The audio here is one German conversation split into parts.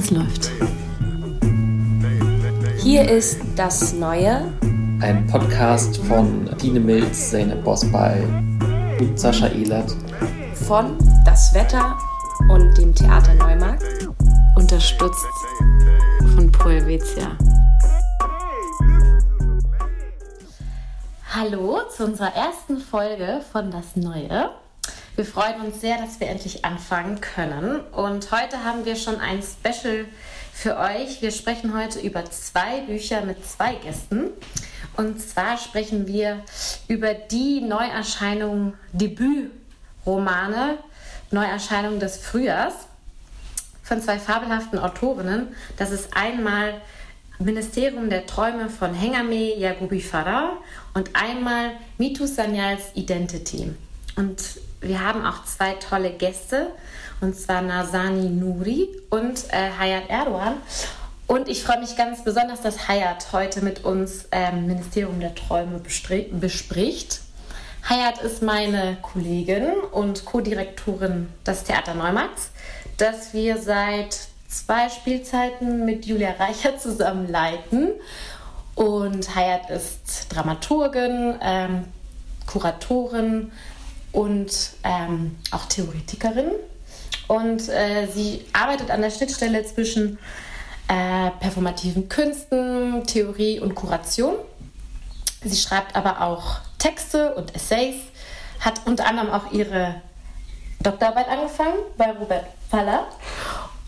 Es läuft. Hier ist das Neue. Ein Podcast von Dine Milz, Sene Bosbal und Sascha Ehlert. Von Das Wetter und dem Theater Neumarkt. Unterstützt von Proelvetia. Hallo zu unserer ersten Folge von Das Neue. Wir freuen uns sehr, dass wir endlich anfangen können. Und heute haben wir schon ein Special für euch. Wir sprechen heute über zwei Bücher mit zwei Gästen. Und zwar sprechen wir über die Neuerscheinung, Debütromane, Neuerscheinung des Frühjahrs von zwei fabelhaften Autorinnen. Das ist einmal Ministerium der Träume von Hengame Yagubi Farah und einmal Mitu Sanyals Identity. Und wir haben auch zwei tolle Gäste, und zwar Nasani Nuri und äh, Hayat Erdogan. Und ich freue mich ganz besonders, dass Hayat heute mit uns ähm, Ministerium der Träume bespricht. Hayat ist meine Kollegin und Co-Direktorin des Theater Neumarkts, das wir seit zwei Spielzeiten mit Julia Reicher zusammen leiten. Und Hayat ist Dramaturgin, ähm, Kuratorin, und ähm, auch Theoretikerin. Und äh, sie arbeitet an der Schnittstelle zwischen äh, performativen Künsten, Theorie und Kuration. Sie schreibt aber auch Texte und Essays, hat unter anderem auch ihre Doktorarbeit angefangen bei Robert Faller.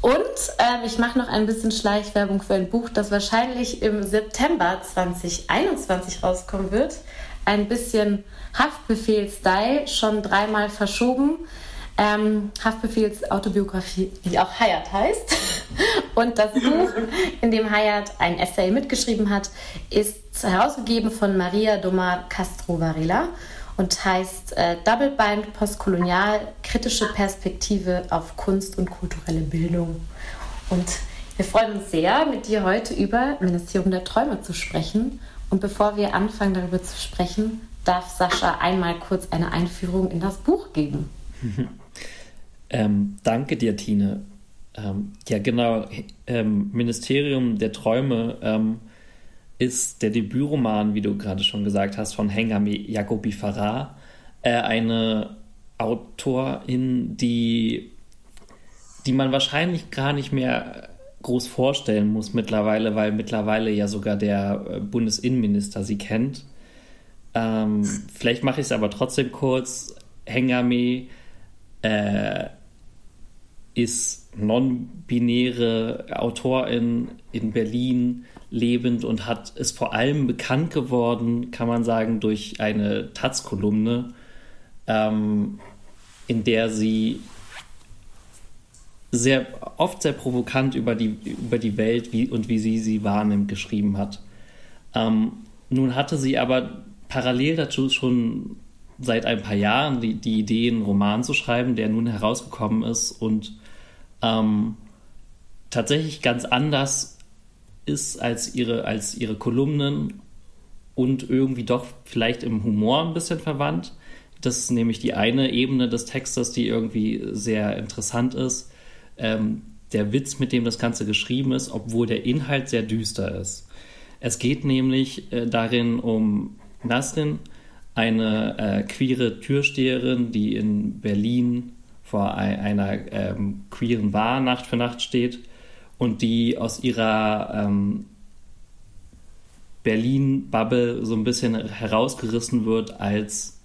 Und äh, ich mache noch ein bisschen Schleichwerbung für ein Buch, das wahrscheinlich im September 2021 rauskommen wird ein bisschen Haftbefehl-Style schon dreimal verschoben. Ähm, Haftbefehls Autobiografie, die auch Hayat heißt. Und das Buch, in dem Hayat ein Essay mitgeschrieben hat, ist herausgegeben von Maria Domar Castro Varela und heißt äh, Double Bind Postkolonial, kritische Perspektive auf Kunst und kulturelle Bildung. Und wir freuen uns sehr, mit dir heute über Ministerium der Träume zu sprechen und bevor wir anfangen, darüber zu sprechen, darf Sascha einmal kurz eine Einführung in das Buch geben. ähm, danke dir, Tine. Ähm, ja, genau. Ähm, Ministerium der Träume ähm, ist der Debütroman, wie du gerade schon gesagt hast, von Hengame Jacobi Farah. Äh, eine Autorin, die, die man wahrscheinlich gar nicht mehr groß vorstellen muss mittlerweile, weil mittlerweile ja sogar der äh, Bundesinnenminister sie kennt. Ähm, vielleicht mache ich es aber trotzdem kurz. Hengame äh, ist non-binäre Autorin in Berlin lebend und hat ist vor allem bekannt geworden, kann man sagen, durch eine Taz-Kolumne, ähm, in der sie sehr oft sehr provokant über die, über die Welt wie, und wie sie sie wahrnimmt geschrieben hat. Ähm, nun hatte sie aber parallel dazu schon seit ein paar Jahren die, die Idee, einen Roman zu schreiben, der nun herausgekommen ist und ähm, tatsächlich ganz anders ist als ihre, als ihre Kolumnen und irgendwie doch vielleicht im Humor ein bisschen verwandt. Das ist nämlich die eine Ebene des Textes, die irgendwie sehr interessant ist ähm, der Witz, mit dem das Ganze geschrieben ist, obwohl der Inhalt sehr düster ist. Es geht nämlich äh, darin um Nasrin, eine äh, queere Türsteherin, die in Berlin vor ein, einer ähm, queeren Bar Nacht für Nacht steht und die aus ihrer ähm, Berlin-Bubble so ein bisschen herausgerissen wird, als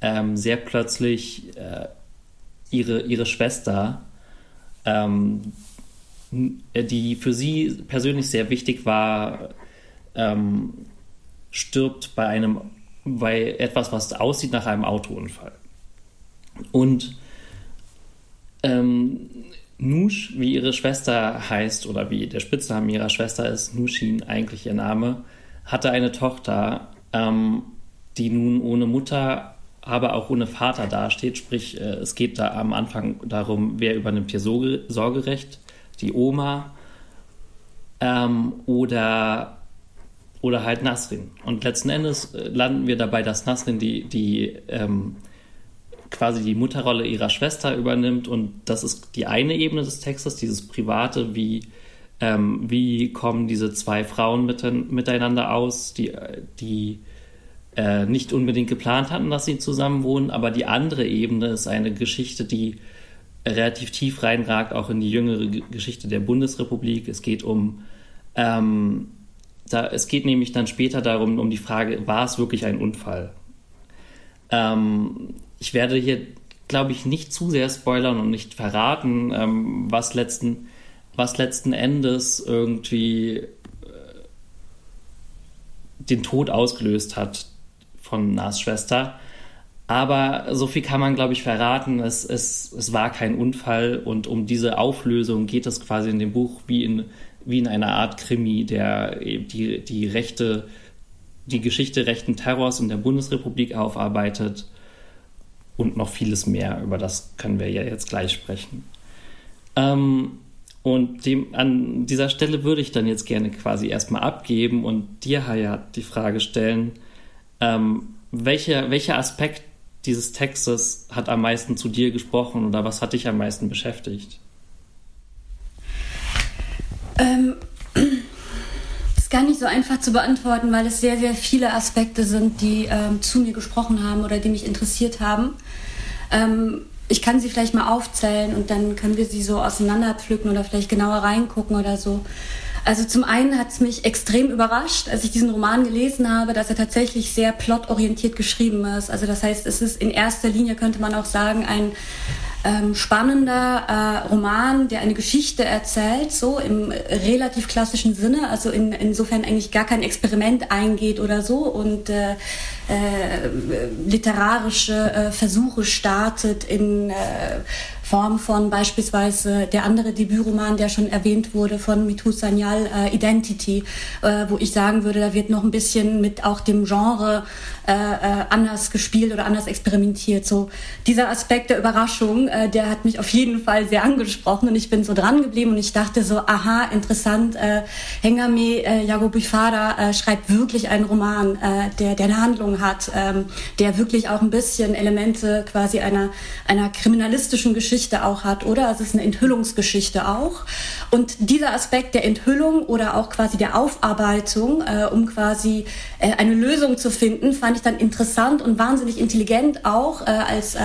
ähm, sehr plötzlich äh, ihre, ihre Schwester ähm, die für sie persönlich sehr wichtig war, ähm, stirbt bei einem, bei etwas, was aussieht nach einem Autounfall. Und ähm, Nush, wie ihre Schwester heißt, oder wie der Spitzname ihrer Schwester ist, Nushin eigentlich ihr Name, hatte eine Tochter, ähm, die nun ohne Mutter aber auch ohne Vater dasteht. Sprich, äh, es geht da am Anfang darum, wer übernimmt hier Sorgerecht, die Oma ähm, oder, oder halt Nasrin. Und letzten Endes äh, landen wir dabei, dass Nasrin die, die ähm, quasi die Mutterrolle ihrer Schwester übernimmt und das ist die eine Ebene des Textes, dieses Private, wie, ähm, wie kommen diese zwei Frauen mit, miteinander aus, die, die äh, nicht unbedingt geplant hatten, dass sie zusammen wohnen, aber die andere Ebene ist eine Geschichte, die relativ tief reinragt, auch in die jüngere Geschichte der Bundesrepublik. Es geht um ähm, da, es geht nämlich dann später darum, um die Frage, war es wirklich ein Unfall? Ähm, ich werde hier, glaube ich, nicht zu sehr spoilern und nicht verraten, ähm, was, letzten, was letzten Endes irgendwie äh, den Tod ausgelöst hat von Nas Schwester. Aber so viel kann man, glaube ich, verraten. Es, es, es war kein Unfall und um diese Auflösung geht es quasi in dem Buch wie in wie in einer Art Krimi, der die, die Rechte, die Geschichte rechten Terrors in der Bundesrepublik aufarbeitet und noch vieles mehr. Über das können wir ja jetzt gleich sprechen. Ähm, und dem, an dieser Stelle würde ich dann jetzt gerne quasi erstmal abgeben und dir, Hayat, die Frage stellen, ähm, welcher, welcher Aspekt dieses Textes hat am meisten zu dir gesprochen oder was hat dich am meisten beschäftigt? Ähm, ist gar nicht so einfach zu beantworten, weil es sehr, sehr viele Aspekte sind, die ähm, zu mir gesprochen haben oder die mich interessiert haben. Ähm, ich kann sie vielleicht mal aufzählen und dann können wir sie so auseinanderpflücken oder vielleicht genauer reingucken oder so. Also zum einen hat es mich extrem überrascht, als ich diesen Roman gelesen habe, dass er tatsächlich sehr plotorientiert geschrieben ist. Also das heißt, es ist in erster Linie, könnte man auch sagen, ein ähm, spannender äh, Roman, der eine Geschichte erzählt, so im relativ klassischen Sinne, also in, insofern eigentlich gar kein Experiment eingeht oder so und äh, äh, literarische äh, Versuche startet in äh, Form von beispielsweise der andere Debütroman, der schon erwähnt wurde, von Mitu Sanyal, äh, Identity, äh, wo ich sagen würde, da wird noch ein bisschen mit auch dem Genre äh, äh, anders gespielt oder anders experimentiert. So dieser Aspekt der Überraschung, äh, der hat mich auf jeden Fall sehr angesprochen und ich bin so dran geblieben und ich dachte so, aha, interessant, äh, Hengame äh, Jago Bifada äh, schreibt wirklich einen Roman, der, der eine Handlung hat, ähm, der wirklich auch ein bisschen Elemente quasi einer, einer kriminalistischen Geschichte Geschichte auch hat, oder? Es ist eine Enthüllungsgeschichte auch. Und dieser Aspekt der Enthüllung oder auch quasi der Aufarbeitung, äh, um quasi äh, eine Lösung zu finden, fand ich dann interessant und wahnsinnig intelligent auch äh, als äh,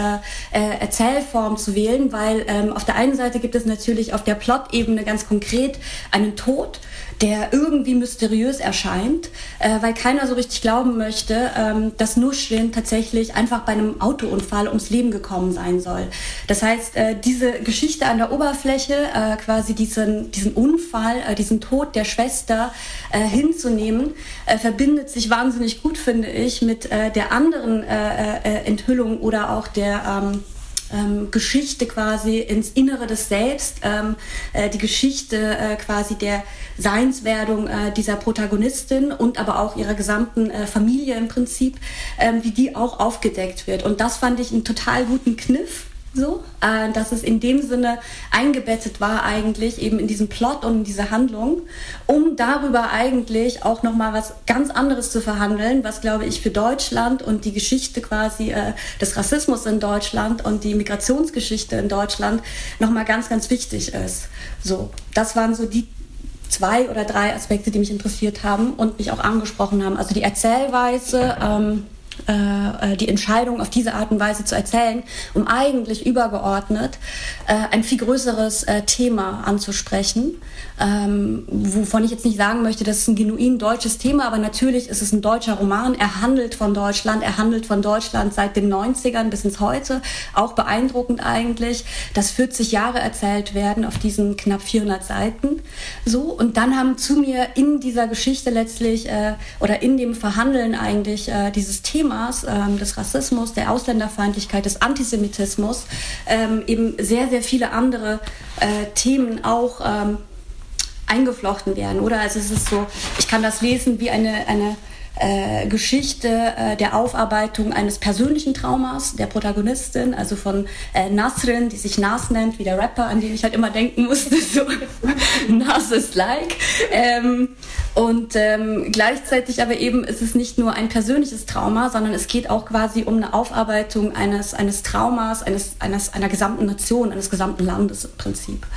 äh, Erzählform zu wählen, weil ähm, auf der einen Seite gibt es natürlich auf der Plot-Ebene ganz konkret einen Tod, der irgendwie mysteriös erscheint, äh, weil keiner so richtig glauben möchte, ähm, dass Nuschlin tatsächlich einfach bei einem Autounfall ums Leben gekommen sein soll. Das heißt, äh, diese Geschichte an der Oberfläche, äh, quasi diesen, diesen Unfall, äh, diesen Tod der Schwester äh, hinzunehmen, äh, verbindet sich wahnsinnig gut, finde ich, mit der anderen Enthüllung oder auch der ähm, ähm, Geschichte quasi ins Innere des Selbst, ähm, äh, die Geschichte äh, quasi der Seinswerdung äh, dieser Protagonistin und aber auch ihrer gesamten äh, Familie im Prinzip, ähm, wie die auch aufgedeckt wird. Und das fand ich einen total guten Kniff so, äh, dass es in dem Sinne eingebettet war eigentlich eben in diesen Plot und in diese Handlung, um darüber eigentlich auch noch mal was ganz anderes zu verhandeln, was glaube ich für Deutschland und die Geschichte quasi äh, des Rassismus in Deutschland und die Migrationsgeschichte in Deutschland noch mal ganz ganz wichtig ist. So, das waren so die zwei oder drei Aspekte, die mich interessiert haben und mich auch angesprochen haben. Also die Erzählweise. Ähm, äh, äh, die Entscheidung auf diese Art und Weise zu erzählen, um eigentlich übergeordnet äh, ein viel größeres Thema anzusprechen, ähm, wovon ich jetzt nicht sagen möchte, das ist ein genuin deutsches Thema, aber natürlich ist es ein deutscher Roman. Er handelt von Deutschland, er handelt von Deutschland seit den 90ern bis ins Heute. Auch beeindruckend eigentlich, dass 40 Jahre erzählt werden auf diesen knapp 400 Seiten. So, und dann haben zu mir in dieser Geschichte letztlich oder in dem Verhandeln eigentlich dieses Themas ähm, des Rassismus, der Ausländerfeindlichkeit, des Antisemitismus ähm, eben sehr, sehr viele andere äh, Themen auch ähm, eingeflochten werden, oder? Also es ist so, ich kann das lesen wie eine, eine äh, Geschichte äh, der Aufarbeitung eines persönlichen Traumas der Protagonistin, also von äh, Nasrin, die sich Nas nennt, wie der Rapper, an den ich halt immer denken musste, so Nas ist like. Ähm, Und ähm, gleichzeitig aber eben ist es nicht nur ein persönliches Trauma, sondern es geht auch quasi um eine Aufarbeitung eines, eines Traumas, eines, eines, einer gesamten Nation, eines gesamten Landes im Prinzip.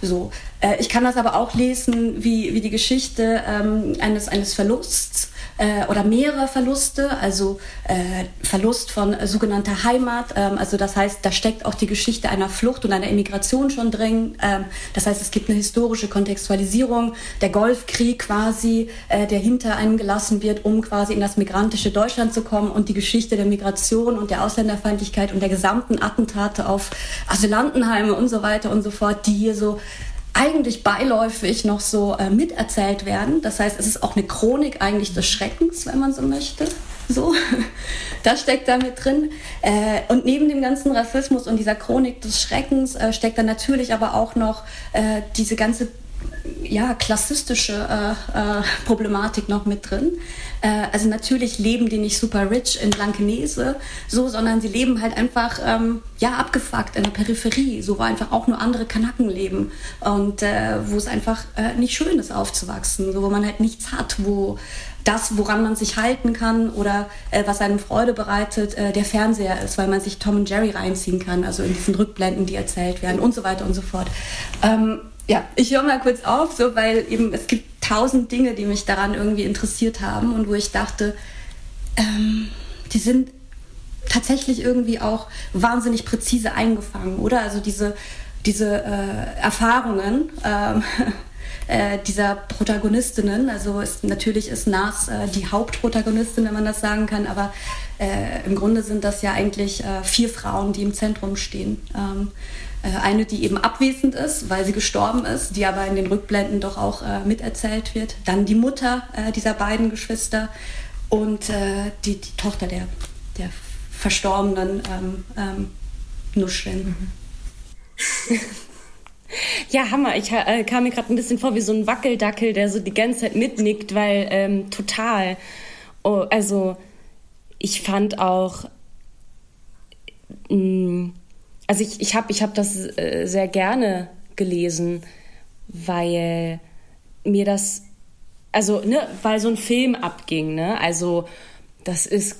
So. Äh, ich kann das aber auch lesen wie, wie die Geschichte ähm, eines, eines Verlusts äh, oder mehrere Verluste, also äh, Verlust von sogenannter Heimat. Ähm, also das heißt, da steckt auch die Geschichte einer Flucht und einer Immigration schon drin. Ähm, das heißt, es gibt eine historische Kontextualisierung, der Golfkrieg quasi, äh, der hinter einem gelassen wird, um quasi in das migrantische Deutschland zu kommen und die Geschichte der Migration und der Ausländerfeindlichkeit und der gesamten Attentate auf Asylantenheime und so weiter und so fort, die hier so eigentlich beiläufig noch so äh, miterzählt werden. Das heißt, es ist auch eine Chronik eigentlich des Schreckens, wenn man so möchte. So, das steckt da mit drin. Äh, und neben dem ganzen Rassismus und dieser Chronik des Schreckens äh, steckt da natürlich aber auch noch äh, diese ganze ja, klassistische äh, äh, Problematik noch mit drin. Äh, also natürlich leben die nicht super rich in Blankenese, so, sondern sie leben halt einfach ähm, ja abgefuckt in der Peripherie, so wo einfach auch nur andere Kanaken leben und äh, wo es einfach äh, nicht schön ist aufzuwachsen, so wo man halt nichts hat, wo das, woran man sich halten kann oder äh, was einem Freude bereitet, äh, der Fernseher ist, weil man sich Tom und Jerry reinziehen kann, also in diesen Rückblenden, die erzählt werden und so weiter und so fort. Ähm, ja, ich höre mal kurz auf, so, weil eben es gibt tausend Dinge, die mich daran irgendwie interessiert haben und wo ich dachte, ähm, die sind tatsächlich irgendwie auch wahnsinnig präzise eingefangen, oder? Also diese, diese äh, Erfahrungen ähm, äh, dieser Protagonistinnen, also ist, natürlich ist Nas äh, die Hauptprotagonistin, wenn man das sagen kann, aber äh, im Grunde sind das ja eigentlich äh, vier Frauen, die im Zentrum stehen. Ähm, äh, eine, die eben abwesend ist, weil sie gestorben ist, die aber in den Rückblenden doch auch äh, miterzählt wird. Dann die Mutter äh, dieser beiden Geschwister und äh, die, die, Tochter der, der verstorbenen ähm, ähm, Nuschrin. Mhm. Ja, Hammer. Ich äh, kam mir gerade ein bisschen vor wie so ein Wackeldackel, der so die ganze Zeit mitnickt, weil ähm, total. Oh, also ich fand auch. Mh, mm, also ich, ich habe ich hab das äh, sehr gerne gelesen, weil mir das, also, ne, weil so ein Film abging, ne? Also, das ist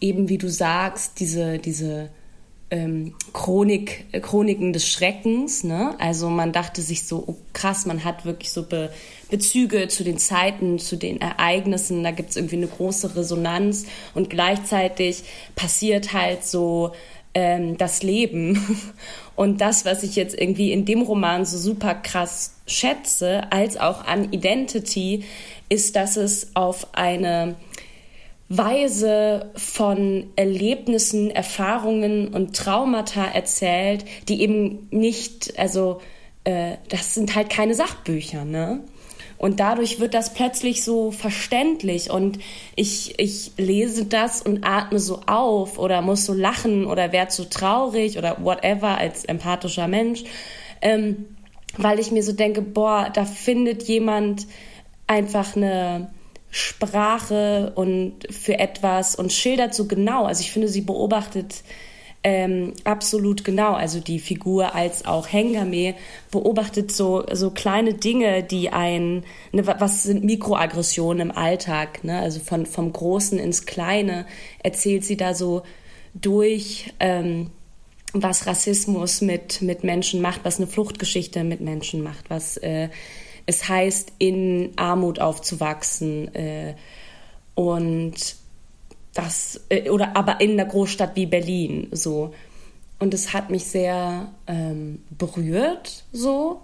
eben, wie du sagst, diese, diese ähm, Chronik, äh, Chroniken des Schreckens, ne? Also man dachte sich so, oh krass, man hat wirklich so Be Bezüge zu den Zeiten, zu den Ereignissen, da gibt es irgendwie eine große Resonanz und gleichzeitig passiert halt so ähm, das Leben. Und das, was ich jetzt irgendwie in dem Roman so super krass schätze, als auch an Identity, ist, dass es auf eine Weise von Erlebnissen, Erfahrungen und Traumata erzählt, die eben nicht, also äh, das sind halt keine Sachbücher, ne? Und dadurch wird das plötzlich so verständlich und ich, ich lese das und atme so auf oder muss so lachen oder werde so traurig oder whatever als empathischer Mensch, ähm, weil ich mir so denke, boah, da findet jemand einfach eine Sprache und für etwas und schildert so genau. Also ich finde, sie beobachtet ähm, absolut genau. Also die Figur als auch Hengame beobachtet so, so kleine Dinge, die ein, ne, was sind Mikroaggressionen im Alltag, ne? also von, vom Großen ins Kleine erzählt sie da so durch, ähm, was Rassismus mit, mit Menschen macht, was eine Fluchtgeschichte mit Menschen macht, was äh, es heißt, in Armut aufzuwachsen äh, und das, äh, oder aber in einer Großstadt wie Berlin so. Und es hat mich sehr ähm, berührt so.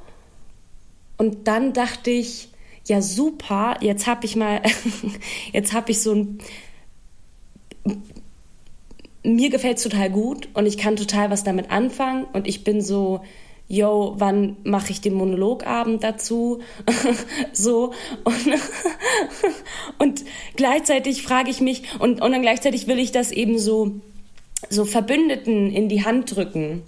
Und dann dachte ich, ja super, jetzt habe ich mal, jetzt habe ich so ein, mir gefällt es total gut und ich kann total was damit anfangen und ich bin so, yo, wann mache ich den Monologabend dazu? so und, und gleichzeitig frage ich mich und, und dann gleichzeitig will ich das eben so so Verbündeten in die Hand drücken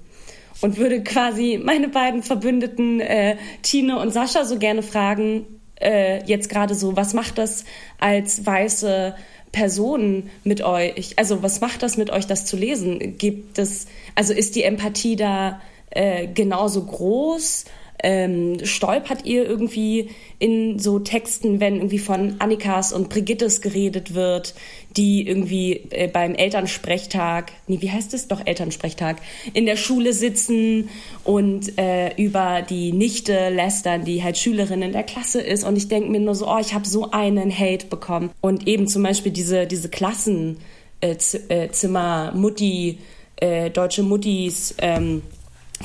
und würde quasi meine beiden Verbündeten äh, Tine und Sascha so gerne fragen äh, jetzt gerade so, was macht das als weiße Person mit euch? Also was macht das mit euch, das zu lesen? Gibt es also ist die Empathie da äh, genauso groß? ähm, stolpert ihr irgendwie in so Texten, wenn irgendwie von Annikas und Brigittes geredet wird, die irgendwie äh, beim Elternsprechtag, nee, wie heißt es? Doch Elternsprechtag, in der Schule sitzen und äh, über die Nichte lästern, die halt Schülerin in der Klasse ist. Und ich denke mir nur so, oh, ich habe so einen Hate bekommen. Und eben zum Beispiel diese, diese Klassenzimmer, äh, Mutti, äh, deutsche Muttis, ähm,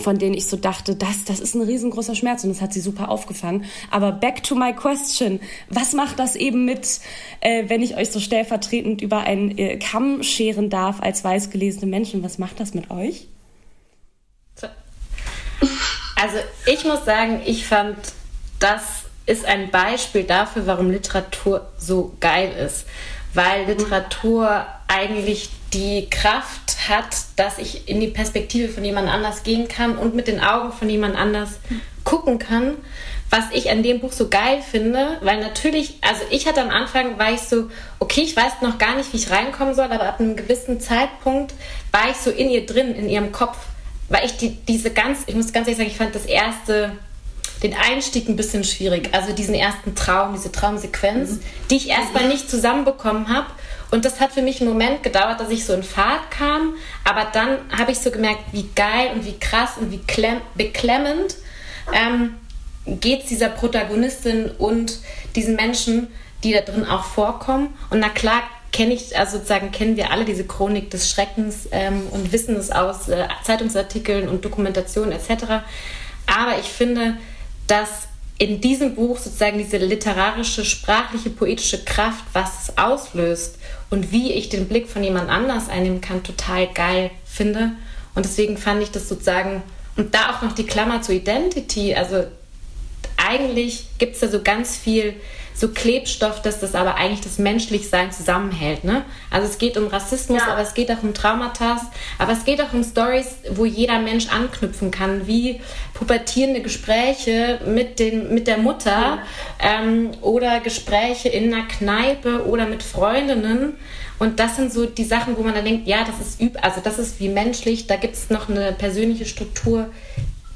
von denen ich so dachte, das, das ist ein riesengroßer Schmerz und das hat sie super aufgefangen. Aber back to my question. Was macht das eben mit, äh, wenn ich euch so stellvertretend über einen äh, Kamm scheren darf als weiß gelesene Menschen? Was macht das mit euch? Also ich muss sagen, ich fand, das ist ein Beispiel dafür, warum Literatur so geil ist. Weil Literatur eigentlich die Kraft hat, dass ich in die Perspektive von jemand anders gehen kann und mit den Augen von jemand anders gucken kann. Was ich an dem Buch so geil finde, weil natürlich, also ich hatte am Anfang, war ich so, okay, ich weiß noch gar nicht, wie ich reinkommen soll, aber ab einem gewissen Zeitpunkt war ich so in ihr drin, in ihrem Kopf, weil ich die, diese ganz, ich muss ganz ehrlich sagen, ich fand das erste, den Einstieg ein bisschen schwierig. Also diesen ersten Traum, diese Traumsequenz, mhm. die ich erstmal nicht zusammenbekommen habe. Und das hat für mich einen Moment gedauert, dass ich so in Fahrt kam. Aber dann habe ich so gemerkt, wie geil und wie krass und wie beklemmend ähm, geht es dieser Protagonistin und diesen Menschen, die da drin auch vorkommen. Und na klar, kenne ich, also sozusagen kennen wir alle diese Chronik des Schreckens ähm, und wissen es aus äh, Zeitungsartikeln und Dokumentationen etc. Aber ich finde, dass in diesem Buch sozusagen diese literarische, sprachliche, poetische Kraft, was es auslöst und wie ich den Blick von jemand anders einnehmen kann, total geil finde. Und deswegen fand ich das sozusagen, und da auch noch die Klammer zur Identity, also eigentlich gibt es da so ganz viel so Klebstoff, dass das aber eigentlich das Menschlichsein zusammenhält. Ne? Also es geht um Rassismus, ja. aber es geht auch um Traumata, aber es geht auch um Stories, wo jeder Mensch anknüpfen kann, wie pubertierende Gespräche mit, den, mit der Mutter ja. ähm, oder Gespräche in einer Kneipe oder mit Freundinnen. Und das sind so die Sachen, wo man dann denkt, ja, das ist üb, also das ist wie menschlich, da gibt es noch eine persönliche Struktur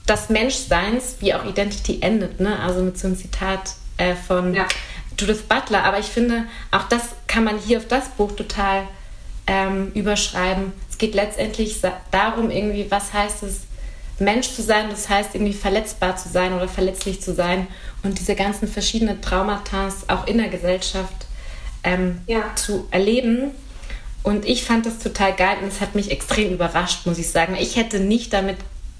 des Menschseins, wie auch Identity endet, ne? Also mit so einem Zitat äh, von ja. Judith Butler. Aber ich finde, auch das kann man hier auf das Buch total ähm, überschreiben. Es geht letztendlich darum, irgendwie, was heißt es, Mensch zu sein, das heißt irgendwie verletzbar zu sein oder verletzlich zu sein und diese ganzen verschiedenen Traumata auch in der Gesellschaft ähm, ja. zu erleben. Und ich fand das total geil und es hat mich extrem überrascht, muss ich sagen. Ich hätte nicht damit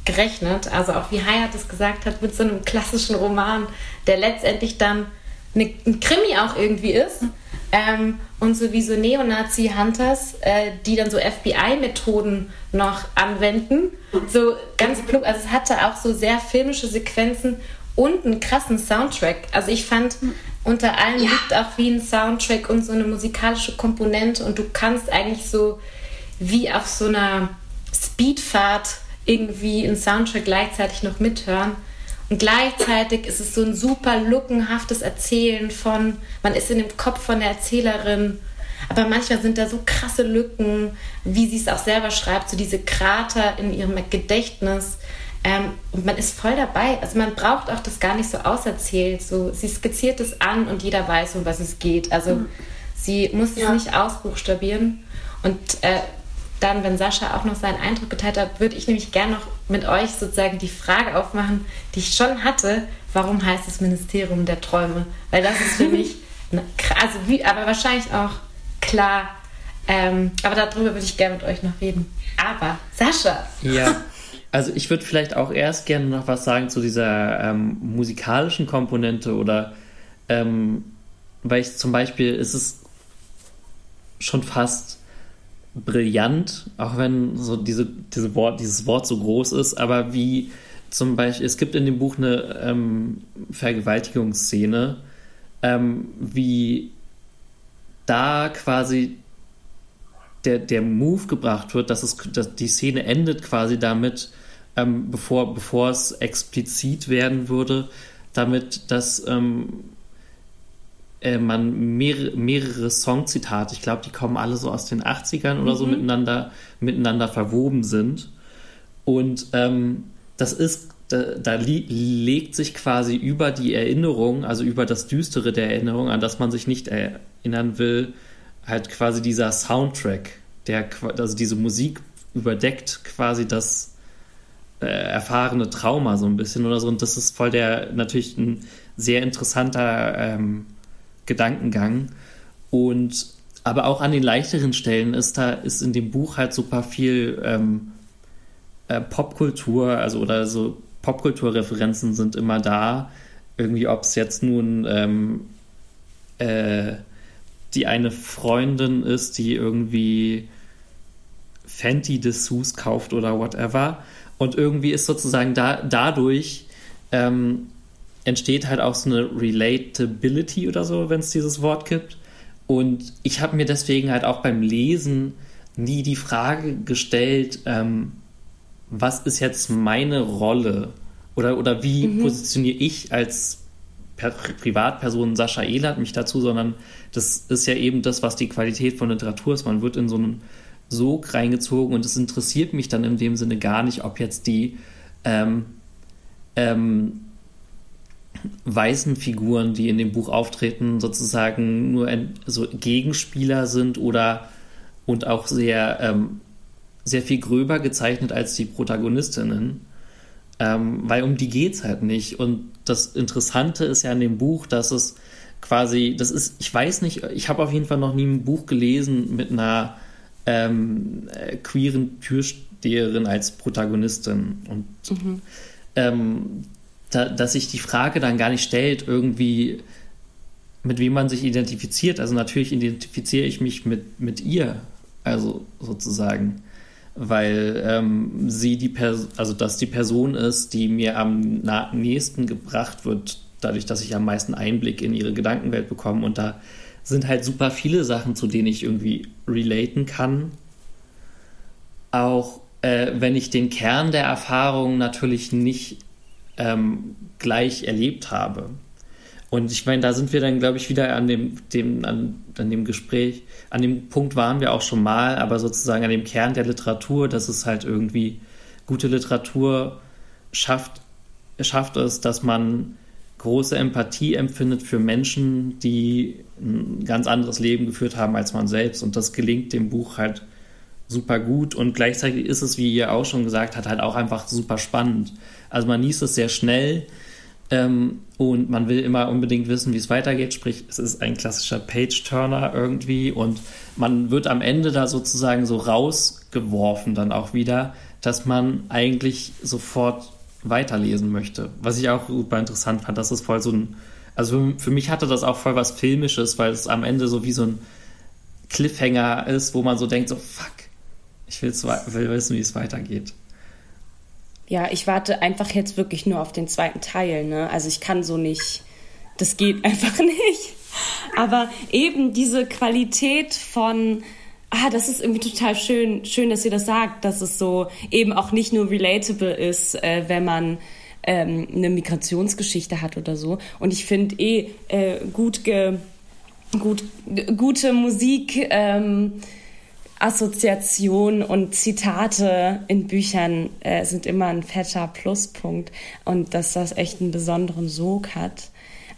gerechnet. Also auch wie Hayat es gesagt hat, mit so einem klassischen Roman, der letztendlich dann eine, ein Krimi auch irgendwie ist. Ähm, und so wie so Neonazi-Hunters, äh, die dann so FBI-Methoden noch anwenden. So ganz plump. Also es hatte auch so sehr filmische Sequenzen und einen krassen Soundtrack. Also ich fand, unter allem ja. liegt auch wie ein Soundtrack und so eine musikalische Komponente und du kannst eigentlich so wie auf so einer Speedfahrt irgendwie einen Soundtrack gleichzeitig noch mithören. Und gleichzeitig ist es so ein super lookenhaftes Erzählen von, man ist in dem Kopf von der Erzählerin, aber manchmal sind da so krasse Lücken, wie sie es auch selber schreibt, so diese Krater in ihrem Gedächtnis. Ähm, und man ist voll dabei. Also man braucht auch das gar nicht so auserzählt. So, sie skizziert es an und jeder weiß, um was es geht. Also mhm. sie muss es ja. nicht ausbuchstabieren. Und äh, dann, wenn Sascha auch noch seinen Eindruck geteilt hat, würde ich nämlich gerne noch mit euch sozusagen die Frage aufmachen, die ich schon hatte, warum heißt es Ministerium der Träume? Weil das ist für mich, also wie, aber wahrscheinlich auch klar, ähm, aber darüber würde ich gerne mit euch noch reden. Aber Sascha. Ja. Also ich würde vielleicht auch erst gerne noch was sagen zu dieser ähm, musikalischen Komponente oder ähm, weil ich zum Beispiel ist es schon fast brillant, auch wenn so diese, diese Wort, dieses Wort so groß ist, aber wie zum Beispiel, es gibt in dem Buch eine ähm, Vergewaltigungsszene, ähm, wie da quasi der, der Move gebracht wird, dass, es, dass die Szene endet quasi damit, ähm, bevor, bevor es explizit werden würde, damit, dass ähm, äh, man mehrere, mehrere Songzitate, ich glaube, die kommen alle so aus den 80ern oder mhm. so miteinander, miteinander verwoben sind. Und ähm, das ist da, da legt sich quasi über die Erinnerung, also über das Düstere der Erinnerung, an das man sich nicht erinnern will, halt quasi dieser Soundtrack, der, also diese Musik überdeckt quasi das äh, erfahrene Trauma so ein bisschen oder so. Und das ist voll der, natürlich ein sehr interessanter ähm, Gedankengang. Und aber auch an den leichteren Stellen ist da, ist in dem Buch halt super viel ähm, äh, Popkultur, also oder so Popkulturreferenzen sind immer da. Irgendwie, ob es jetzt nun ähm, äh, die eine Freundin ist, die irgendwie Fenty Dessous kauft oder whatever. Und irgendwie ist sozusagen da, dadurch ähm, entsteht halt auch so eine Relatability oder so, wenn es dieses Wort gibt. Und ich habe mir deswegen halt auch beim Lesen nie die Frage gestellt, ähm, was ist jetzt meine Rolle oder, oder wie mhm. positioniere ich als per Privatperson Sascha Ehlert mich dazu, sondern das ist ja eben das, was die Qualität von Literatur ist. Man wird in so einen Sog reingezogen und es interessiert mich dann in dem Sinne gar nicht, ob jetzt die ähm, ähm, weißen Figuren, die in dem Buch auftreten, sozusagen nur ein, so Gegenspieler sind oder und auch sehr ähm, sehr viel gröber gezeichnet als die Protagonistinnen, ähm, weil um die geht es halt nicht. Und das Interessante ist ja an dem Buch, dass es quasi, das ist, ich weiß nicht, ich habe auf jeden Fall noch nie ein Buch gelesen mit einer ähm, äh, queeren Türsteherin als Protagonistin. Und mhm. ähm, da, dass sich die Frage dann gar nicht stellt, irgendwie mit wem man sich identifiziert. Also natürlich identifiziere ich mich mit, mit ihr, also sozusagen weil ähm, sie die Person, also dass die Person ist, die mir am nächsten gebracht wird, dadurch, dass ich am meisten Einblick in ihre Gedankenwelt bekomme. Und da sind halt super viele Sachen, zu denen ich irgendwie relaten kann. Auch äh, wenn ich den Kern der Erfahrung natürlich nicht ähm, gleich erlebt habe. Und ich meine, da sind wir dann, glaube ich, wieder an dem, dem, an, an dem Gespräch, an dem Punkt waren wir auch schon mal, aber sozusagen an dem Kern der Literatur, dass es halt irgendwie gute Literatur schafft, schafft es, dass man große Empathie empfindet für Menschen, die ein ganz anderes Leben geführt haben als man selbst. Und das gelingt dem Buch halt super gut. Und gleichzeitig ist es, wie ihr auch schon gesagt habt, halt auch einfach super spannend. Also man liest es sehr schnell ähm, und man will immer unbedingt wissen, wie es weitergeht. Sprich, es ist ein klassischer Page-Turner irgendwie und man wird am Ende da sozusagen so rausgeworfen dann auch wieder, dass man eigentlich sofort weiterlesen möchte. Was ich auch super interessant fand, dass es voll so ein, also für mich hatte das auch voll was Filmisches, weil es am Ende so wie so ein Cliffhanger ist, wo man so denkt, so fuck, ich will, will wissen, wie es weitergeht ja, ich warte einfach jetzt wirklich nur auf den zweiten Teil. Ne? Also ich kann so nicht, das geht einfach nicht. Aber eben diese Qualität von, ah, das ist irgendwie total schön, schön, dass ihr das sagt, dass es so eben auch nicht nur relatable ist, äh, wenn man ähm, eine Migrationsgeschichte hat oder so. Und ich finde eh äh, gut, ge, gut gute Musik. Ähm, Assoziationen und Zitate in Büchern äh, sind immer ein fetter Pluspunkt und dass das echt einen besonderen Sog hat.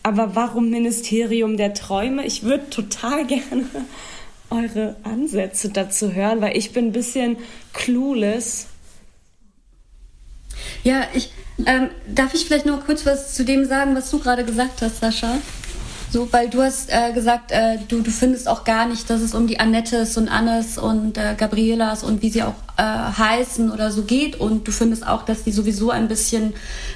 Aber warum Ministerium der Träume? Ich würde total gerne eure Ansätze dazu hören, weil ich bin ein bisschen clueless. Ja, ich ähm, darf ich vielleicht nur kurz was zu dem sagen, was du gerade gesagt hast, Sascha? So, weil du hast äh, gesagt, äh, du, du findest auch gar nicht, dass es um die Annettes und Annes und äh, Gabrielas und wie sie auch äh, heißen oder so geht. Und du findest auch, dass die sowieso ein bisschen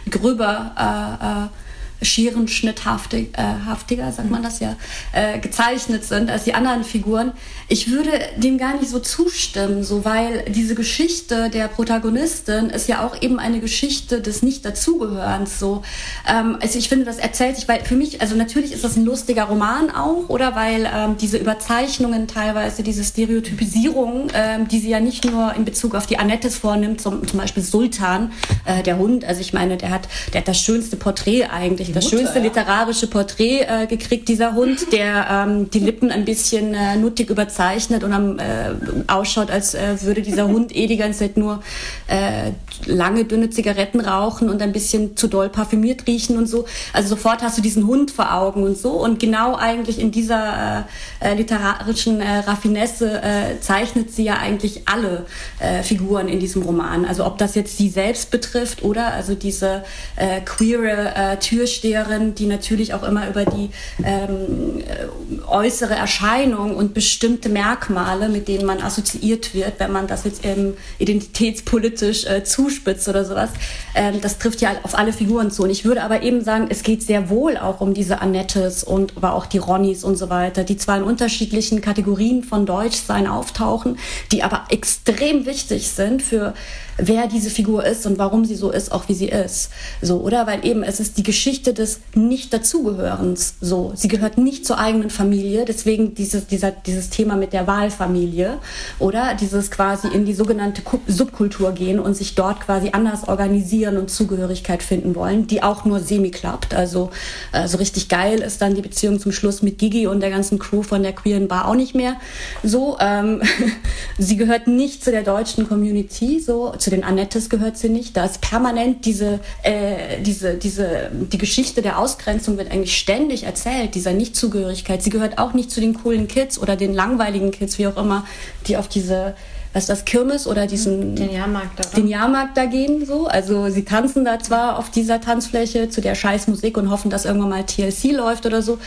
gröber äh, äh, schierenschnitthaftiger, äh, sagt man das ja, äh, gezeichnet sind als die anderen Figuren. Ich würde dem gar nicht so zustimmen, so weil diese Geschichte der Protagonistin ist ja auch eben eine Geschichte des Nicht-Dazugehörens. So, ähm, also ich finde, das erzählt sich, weil für mich, also natürlich ist das ein lustiger Roman auch, oder weil ähm, diese Überzeichnungen teilweise, diese Stereotypisierung, ähm, die sie ja nicht nur in Bezug auf die Annettes vornimmt, zum, zum Beispiel Sultan, äh, der Hund. Also ich meine, der hat, der hat das schönste Porträt eigentlich das Mutter, schönste ja. literarische Porträt äh, gekriegt, dieser Hund, der ähm, die Lippen ein bisschen äh, nuttig überzeichnet und am, äh, ausschaut, als äh, würde dieser Hund eh die ganze Zeit nur äh, lange, dünne Zigaretten rauchen und ein bisschen zu doll parfümiert riechen und so. Also sofort hast du diesen Hund vor Augen und so. Und genau eigentlich in dieser äh, äh literarischen äh, Raffinesse äh, zeichnet sie ja eigentlich alle äh, Figuren in diesem Roman. Also ob das jetzt sie selbst betrifft oder also diese äh, queere Türsteherin, die natürlich auch immer über die ähm, äh, äußere Erscheinung und bestimmte Merkmale, mit denen man assoziiert wird, wenn man das jetzt ähm, identitätspolitisch äh, zuspitzt oder sowas, ähm, das trifft ja auf alle Figuren zu. Und ich würde aber eben sagen, es geht sehr wohl auch um diese Annettes und aber auch die Ronnys und so weiter, die zwar in unterschiedlichen Kategorien von Deutschsein auftauchen, die aber extrem wichtig sind für wer diese Figur ist und warum sie so ist, auch wie sie ist. So, oder? Weil eben es ist die Geschichte des Nicht-Dazugehörens. So, sie gehört nicht zur eigenen Familie, deswegen dieses, dieser, dieses Thema mit der Wahlfamilie, oder? Dieses quasi in die sogenannte Subkultur gehen und sich dort quasi anders organisieren und Zugehörigkeit finden wollen, die auch nur semi klappt. Also, äh, so richtig geil ist dann die Beziehung zum Schluss mit Gigi und der ganzen Crew von der queeren Bar auch nicht mehr. So, ähm, sie gehört nicht zu der deutschen Community, so, zu den Annettes gehört sie nicht. Da ist permanent diese, äh, diese, diese, die Geschichte der Ausgrenzung wird eigentlich ständig erzählt, dieser Nichtzugehörigkeit. Sie gehört auch nicht zu den coolen Kids oder den langweiligen Kids, wie auch immer, die auf diese was ist das, Kirmes oder diesen den Jahrmarkt da, den Jahrmarkt da gehen so. Also sie tanzen da zwar auf dieser Tanzfläche zu der scheiß Musik und hoffen, dass irgendwann mal TLC läuft oder so.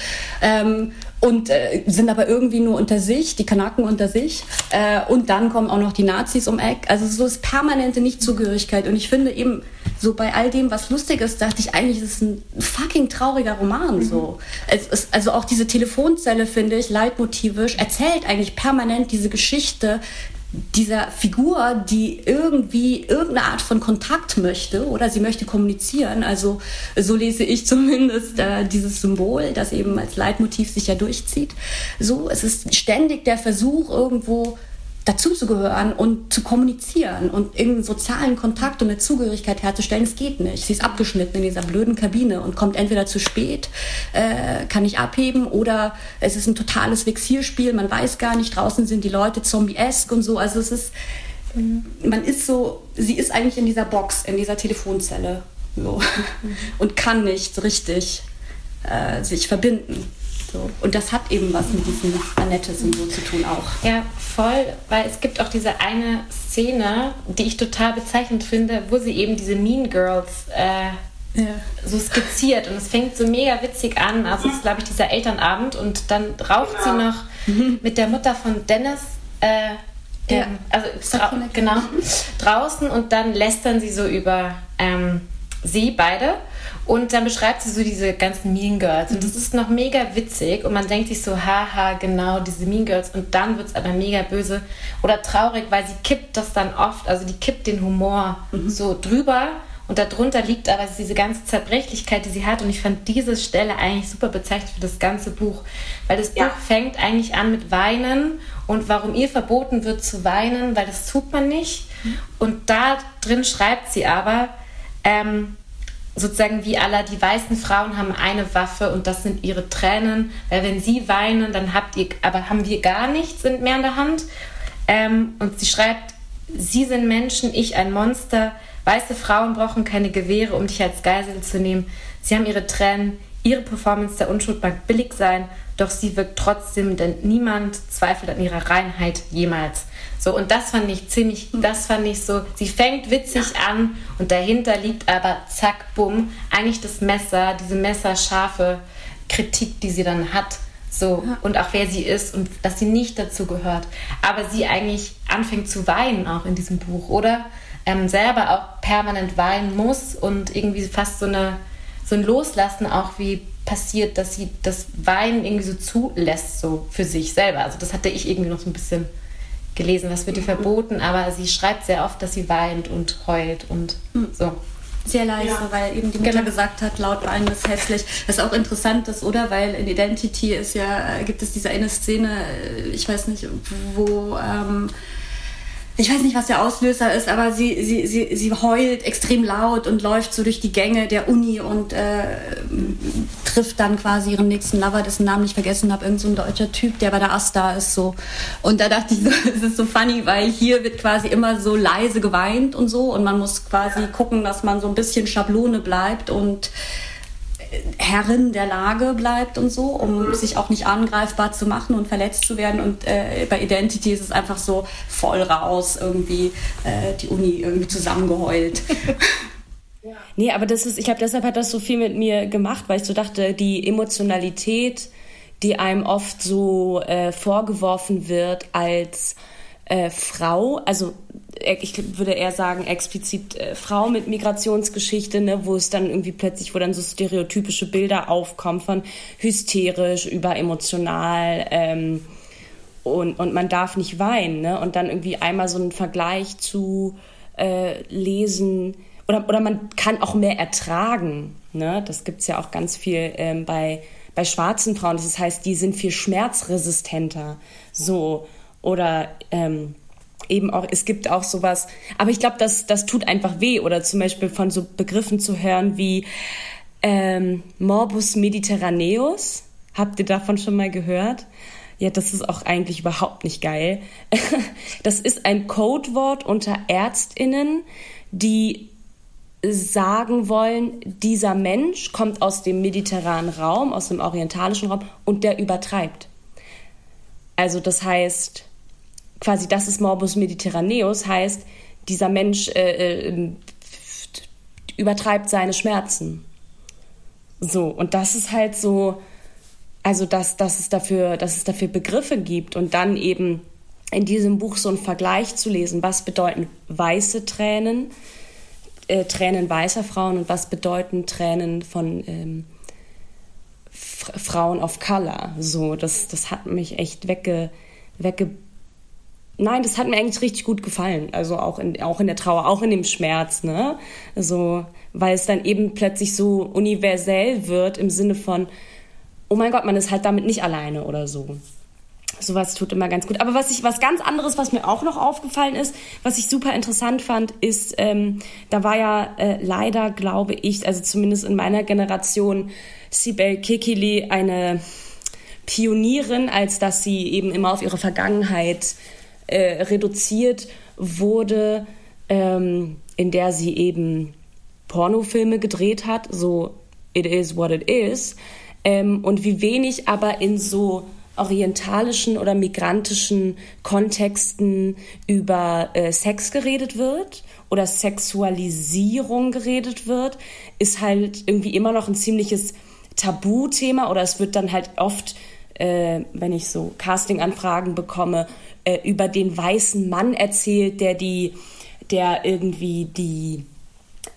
Ähm, und äh, sind aber irgendwie nur unter sich, die Kanaken unter sich. Äh, und dann kommen auch noch die Nazis um Eck. Also so ist permanente Nichtzugehörigkeit. Und ich finde eben, so bei all dem, was lustig ist, dachte ich eigentlich, es ist ein fucking trauriger Roman. Mhm. So. Es ist, also auch diese Telefonzelle, finde ich, leitmotivisch, erzählt eigentlich permanent diese Geschichte dieser Figur, die irgendwie irgendeine Art von Kontakt möchte oder sie möchte kommunizieren. Also so lese ich zumindest äh, dieses Symbol, das eben als Leitmotiv sich ja durchzieht. So, es ist ständig der Versuch, irgendwo dazuzugehören und zu kommunizieren und irgendeinen sozialen Kontakt und eine Zugehörigkeit herzustellen, es geht nicht. Sie ist abgeschnitten in dieser blöden Kabine und kommt entweder zu spät, äh, kann nicht abheben oder es ist ein totales Vexierspiel, man weiß gar nicht, draußen sind die Leute zombie-esk und so. Also es ist, man ist so, sie ist eigentlich in dieser Box, in dieser Telefonzelle so, und kann nicht richtig äh, sich verbinden. So. Und das hat eben was mit diesem Annettes und so zu tun auch. Ja, voll, weil es gibt auch diese eine Szene, die ich total bezeichnend finde, wo sie eben diese Mean Girls äh, ja. so skizziert. Und es fängt so mega witzig an. Also es ist, glaube ich, dieser Elternabend und dann raucht sie noch mit der Mutter von Dennis. Äh, ja. also drau genau, draußen und dann lästern sie so über ähm, sie beide. Und dann beschreibt sie so diese ganzen Mean Girls. Und das ist noch mega witzig. Und man denkt sich so, haha, genau, diese Mean Girls. Und dann wird es aber mega böse oder traurig, weil sie kippt das dann oft, also die kippt den Humor mhm. so drüber. Und darunter liegt aber diese ganze Zerbrechlichkeit, die sie hat. Und ich fand diese Stelle eigentlich super bezeichnet für das ganze Buch. Weil das ja. Buch fängt eigentlich an mit Weinen und warum ihr verboten wird zu weinen, weil das tut man nicht. Mhm. Und da drin schreibt sie aber, ähm, sozusagen wie aller, die weißen Frauen haben eine Waffe und das sind ihre Tränen, weil wenn sie weinen, dann habt ihr, aber haben wir gar nichts mehr in der Hand. Ähm, und sie schreibt, sie sind Menschen, ich ein Monster, weiße Frauen brauchen keine Gewehre, um dich als Geisel zu nehmen. Sie haben ihre Tränen, ihre Performance der Unschuld mag billig sein, doch sie wirkt trotzdem, denn niemand zweifelt an ihrer Reinheit jemals. So, und das fand ich ziemlich, das fand ich so, sie fängt witzig an und dahinter liegt aber zack, bumm, eigentlich das Messer, diese messerscharfe Kritik, die sie dann hat. So, ja. und auch wer sie ist und dass sie nicht dazu gehört. Aber sie eigentlich anfängt zu weinen auch in diesem Buch, oder? Ähm, selber auch permanent weinen muss und irgendwie fast so, eine, so ein Loslassen auch wie passiert, dass sie das Weinen irgendwie so zulässt, so für sich selber. Also das hatte ich irgendwie noch so ein bisschen gelesen, was wird ihr verboten, aber sie schreibt sehr oft, dass sie weint und heult und hm. so. Sehr leise, ja. weil eben die Mutter genau. gesagt hat, laut weinen ist hässlich. Was auch interessant ist, oder? Weil in Identity ist ja, gibt es diese eine Szene, ich weiß nicht, wo ähm, ich weiß nicht, was der Auslöser ist, aber sie, sie, sie, sie heult extrem laut und läuft so durch die Gänge der Uni und äh, trifft dann quasi ihren nächsten Lover, dessen Namen ich vergessen habe, irgend so deutscher Typ, der bei der Asta ist so. Und da dachte ich es ist so funny, weil hier wird quasi immer so leise geweint und so und man muss quasi gucken, dass man so ein bisschen Schablone bleibt und Herrin der Lage bleibt und so, um sich auch nicht angreifbar zu machen und verletzt zu werden. Und äh, bei Identity ist es einfach so voll raus, irgendwie äh, die Uni irgendwie zusammengeheult. Nee, aber das ist, ich glaube, deshalb hat das so viel mit mir gemacht, weil ich so dachte, die Emotionalität, die einem oft so äh, vorgeworfen wird als äh, Frau, also äh, ich würde eher sagen explizit äh, Frau mit Migrationsgeschichte, ne, wo es dann irgendwie plötzlich, wo dann so stereotypische Bilder aufkommen von hysterisch, überemotional ähm, und, und man darf nicht weinen. Ne? Und dann irgendwie einmal so einen Vergleich zu äh, lesen oder, oder man kann auch mehr ertragen. Ne? Das gibt's ja auch ganz viel ähm, bei, bei schwarzen Frauen. Das heißt, die sind viel schmerzresistenter. So oder ähm, eben auch, es gibt auch sowas, aber ich glaube, das, das tut einfach weh oder zum Beispiel von so Begriffen zu hören wie ähm, Morbus Mediterraneus. Habt ihr davon schon mal gehört? Ja, das ist auch eigentlich überhaupt nicht geil. Das ist ein Codewort unter Ärztinnen, die sagen wollen, dieser Mensch kommt aus dem mediterranen Raum, aus dem orientalischen Raum und der übertreibt. Also das heißt, quasi das ist Morbus Mediterraneus, heißt, dieser Mensch äh, äh, übertreibt seine Schmerzen. So, und das ist halt so, also dass, dass, es dafür, dass es dafür Begriffe gibt und dann eben in diesem Buch so einen Vergleich zu lesen, was bedeuten weiße Tränen, äh, Tränen weißer Frauen und was bedeuten Tränen von ähm, Frauen of Color. So, das, das hat mich echt wegge, wegge Nein, das hat mir eigentlich richtig gut gefallen. Also auch in, auch in der Trauer, auch in dem Schmerz, ne? Also, weil es dann eben plötzlich so universell wird im Sinne von, oh mein Gott, man ist halt damit nicht alleine oder so. Sowas tut immer ganz gut. Aber was ich, was ganz anderes, was mir auch noch aufgefallen ist, was ich super interessant fand, ist, ähm, da war ja äh, leider, glaube ich, also zumindest in meiner Generation, Sibel Kekili eine Pionierin, als dass sie eben immer auf ihre Vergangenheit äh, reduziert wurde, ähm, in der sie eben Pornofilme gedreht hat, so It is what it is, ähm, und wie wenig aber in so orientalischen oder migrantischen Kontexten über äh, Sex geredet wird oder Sexualisierung geredet wird, ist halt irgendwie immer noch ein ziemliches Tabuthema oder es wird dann halt oft, äh, wenn ich so Casting-Anfragen bekomme, äh, über den weißen Mann erzählt, der die, der irgendwie die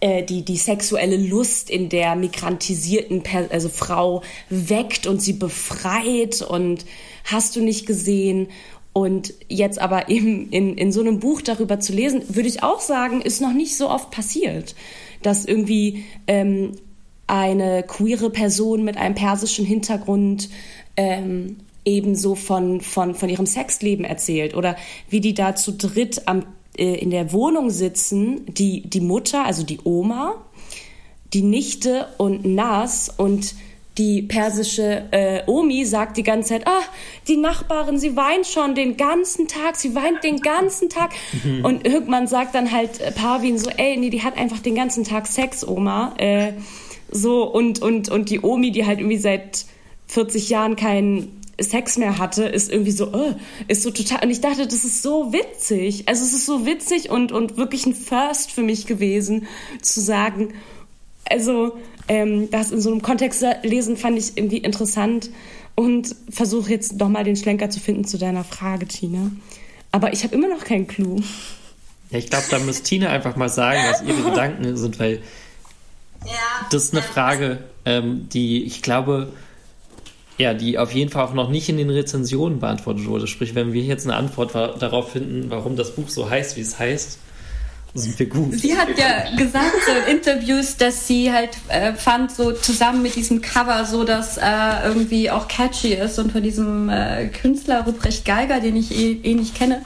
äh, die, die sexuelle Lust in der migrantisierten per also Frau weckt und sie befreit und hast du nicht gesehen. Und jetzt aber eben in, in so einem Buch darüber zu lesen, würde ich auch sagen, ist noch nicht so oft passiert, dass irgendwie ähm, eine queere Person mit einem persischen Hintergrund ähm, ebenso von, von, von ihrem Sexleben erzählt oder wie die da zu dritt am, äh, in der Wohnung sitzen, die, die Mutter, also die Oma, die Nichte und Nas und die persische äh, Omi sagt die ganze Zeit, ah, die Nachbarin, sie weint schon den ganzen Tag, sie weint den ganzen Tag. Mhm. Und irgendwann sagt dann halt äh, Parvin so, ey, nee, die hat einfach den ganzen Tag Sex, Oma. Äh, so, und, und, und die Omi, die halt irgendwie seit 40 Jahren keinen Sex mehr hatte, ist irgendwie so, oh, ist so total. Und ich dachte, das ist so witzig. Also es ist so witzig und, und wirklich ein First für mich gewesen, zu sagen, also ähm, das in so einem Kontext lesen fand ich irgendwie interessant und versuche jetzt nochmal den Schlenker zu finden zu deiner Frage, Tina. Aber ich habe immer noch keinen Clou. Ja, ich glaube, da muss Tina einfach mal sagen, was ihre Gedanken sind, weil ja. das ist eine Frage, ähm, die ich glaube, ja, die auf jeden Fall auch noch nicht in den Rezensionen beantwortet wurde. Sprich, wenn wir jetzt eine Antwort darauf finden, warum das Buch so heißt, wie es heißt, sind wir gut. Sie hat ja gesagt so in Interviews, dass sie halt äh, fand, so zusammen mit diesem Cover, so dass äh, irgendwie auch catchy ist und von diesem äh, Künstler Ruprecht Geiger, den ich eh, eh, nicht kenne,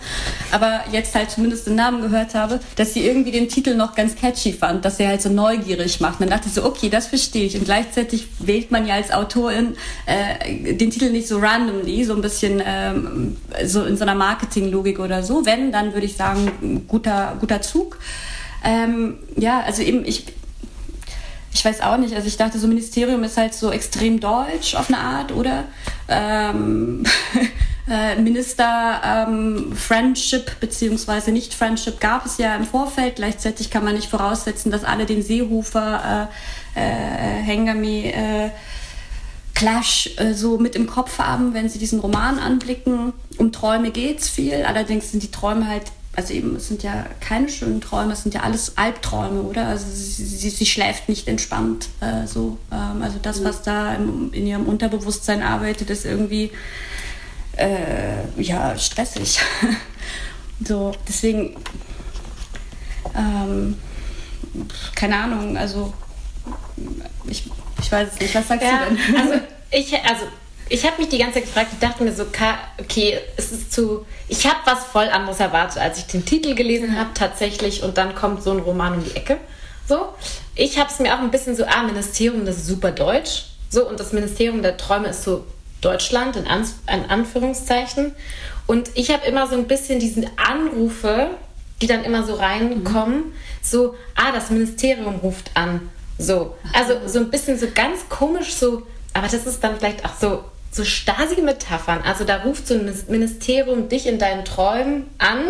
aber jetzt halt zumindest den Namen gehört habe, dass sie irgendwie den Titel noch ganz catchy fand, dass er halt so neugierig macht. Und dann dachte ich so, okay, das verstehe ich. Und gleichzeitig wählt man ja als Autorin äh, den Titel nicht so randomly, so ein bisschen ähm, so in so einer Marketinglogik oder so. Wenn, dann würde ich sagen, guter, guter Zug. Ähm, ja, also eben, ich, ich weiß auch nicht, also ich dachte, so Ministerium ist halt so extrem deutsch auf eine Art, oder? Ähm, äh, Minister ähm, Friendship beziehungsweise nicht Friendship gab es ja im Vorfeld. Gleichzeitig kann man nicht voraussetzen, dass alle den Seehofer äh, äh, Hengami äh, Clash äh, so mit im Kopf haben, wenn sie diesen Roman anblicken. Um Träume geht's viel, allerdings sind die Träume halt also eben, es sind ja keine schönen Träume, es sind ja alles Albträume, oder? Also sie, sie, sie schläft nicht entspannt. Äh, so. Ähm, also das, was da im, in ihrem Unterbewusstsein arbeitet, ist irgendwie äh, ja stressig. so, deswegen, ähm, keine Ahnung, also ich, ich weiß es nicht, was sagst ja, du denn? Also ich, also ich habe mich die ganze Zeit gefragt, ich dachte mir so, okay, es ist zu. Ich habe was voll anderes erwartet, als ich den Titel gelesen habe, tatsächlich. Und dann kommt so ein Roman um die Ecke. So. Ich habe es mir auch ein bisschen so, ah, Ministerium, das ist super deutsch. So, und das Ministerium der Träume ist so Deutschland, in, An in Anführungszeichen. Und ich habe immer so ein bisschen diese Anrufe, die dann immer so reinkommen, mhm. so, ah, das Ministerium ruft an. So. Also so ein bisschen so ganz komisch, so, aber das ist dann vielleicht auch so so Stasi-Metaphern. Also da ruft so ein Ministerium dich in deinen Träumen an.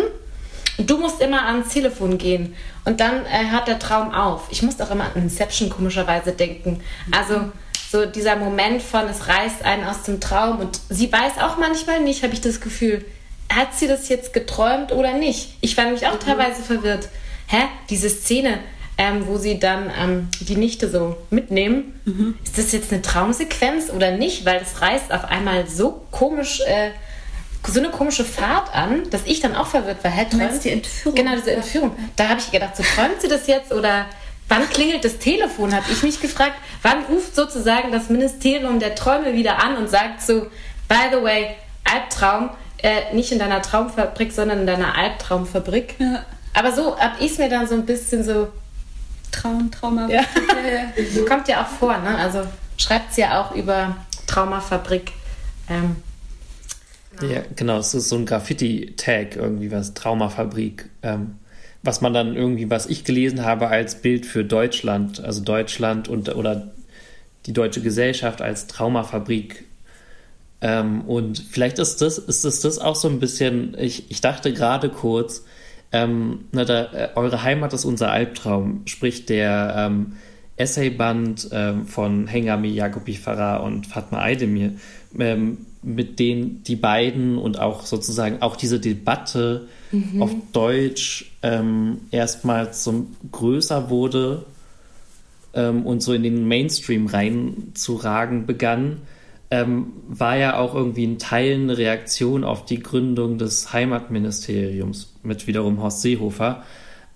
Du musst immer ans Telefon gehen und dann äh, hört der Traum auf. Ich muss auch immer an Inception komischerweise denken. Also so dieser Moment von, es reißt einen aus dem Traum und sie weiß auch manchmal nicht, habe ich das Gefühl, hat sie das jetzt geträumt oder nicht? Ich war nämlich auch mhm. teilweise verwirrt. Hä? Diese Szene, ähm, wo sie dann ähm, die Nichte so mitnehmen. Mhm. Ist das jetzt eine Traumsequenz oder nicht? Weil das reißt auf einmal so komisch, äh, so eine komische Fahrt an, dass ich dann auch verwirrt war. Hä, träumt die Entführung? Genau, diese Entführung. Da habe ich gedacht, so träumt sie das jetzt oder wann klingelt das Telefon? Habe ich mich gefragt. Wann ruft sozusagen das Ministerium der Träume wieder an und sagt so, by the way, Albtraum, äh, nicht in deiner Traumfabrik, sondern in deiner Albtraumfabrik. Ja. Aber so habe ich es mir dann so ein bisschen so Traum, Trauma. Ja. ja. Kommt ja auch vor, ne? Also schreibt sie ja auch über Traumafabrik. Ähm, genau. Ja, genau, es ist so ein Graffiti-Tag, irgendwie was, Traumafabrik. Ähm, was man dann irgendwie, was ich gelesen habe, als Bild für Deutschland, also Deutschland und oder die deutsche Gesellschaft als Traumafabrik. Ähm, und vielleicht ist das, ist das, das auch so ein bisschen, ich, ich dachte gerade kurz, ähm, na, da, äh, eure Heimat ist unser Albtraum, spricht der ähm, Essayband ähm, von Hengami Jacobi Farah und Fatma Aydemir, ähm, mit denen die beiden und auch sozusagen auch diese Debatte mhm. auf Deutsch ähm, erstmals so größer wurde ähm, und so in den Mainstream reinzuragen begann ähm, war ja auch irgendwie ein Teil eine Reaktion auf die Gründung des Heimatministeriums mit wiederum Horst Seehofer.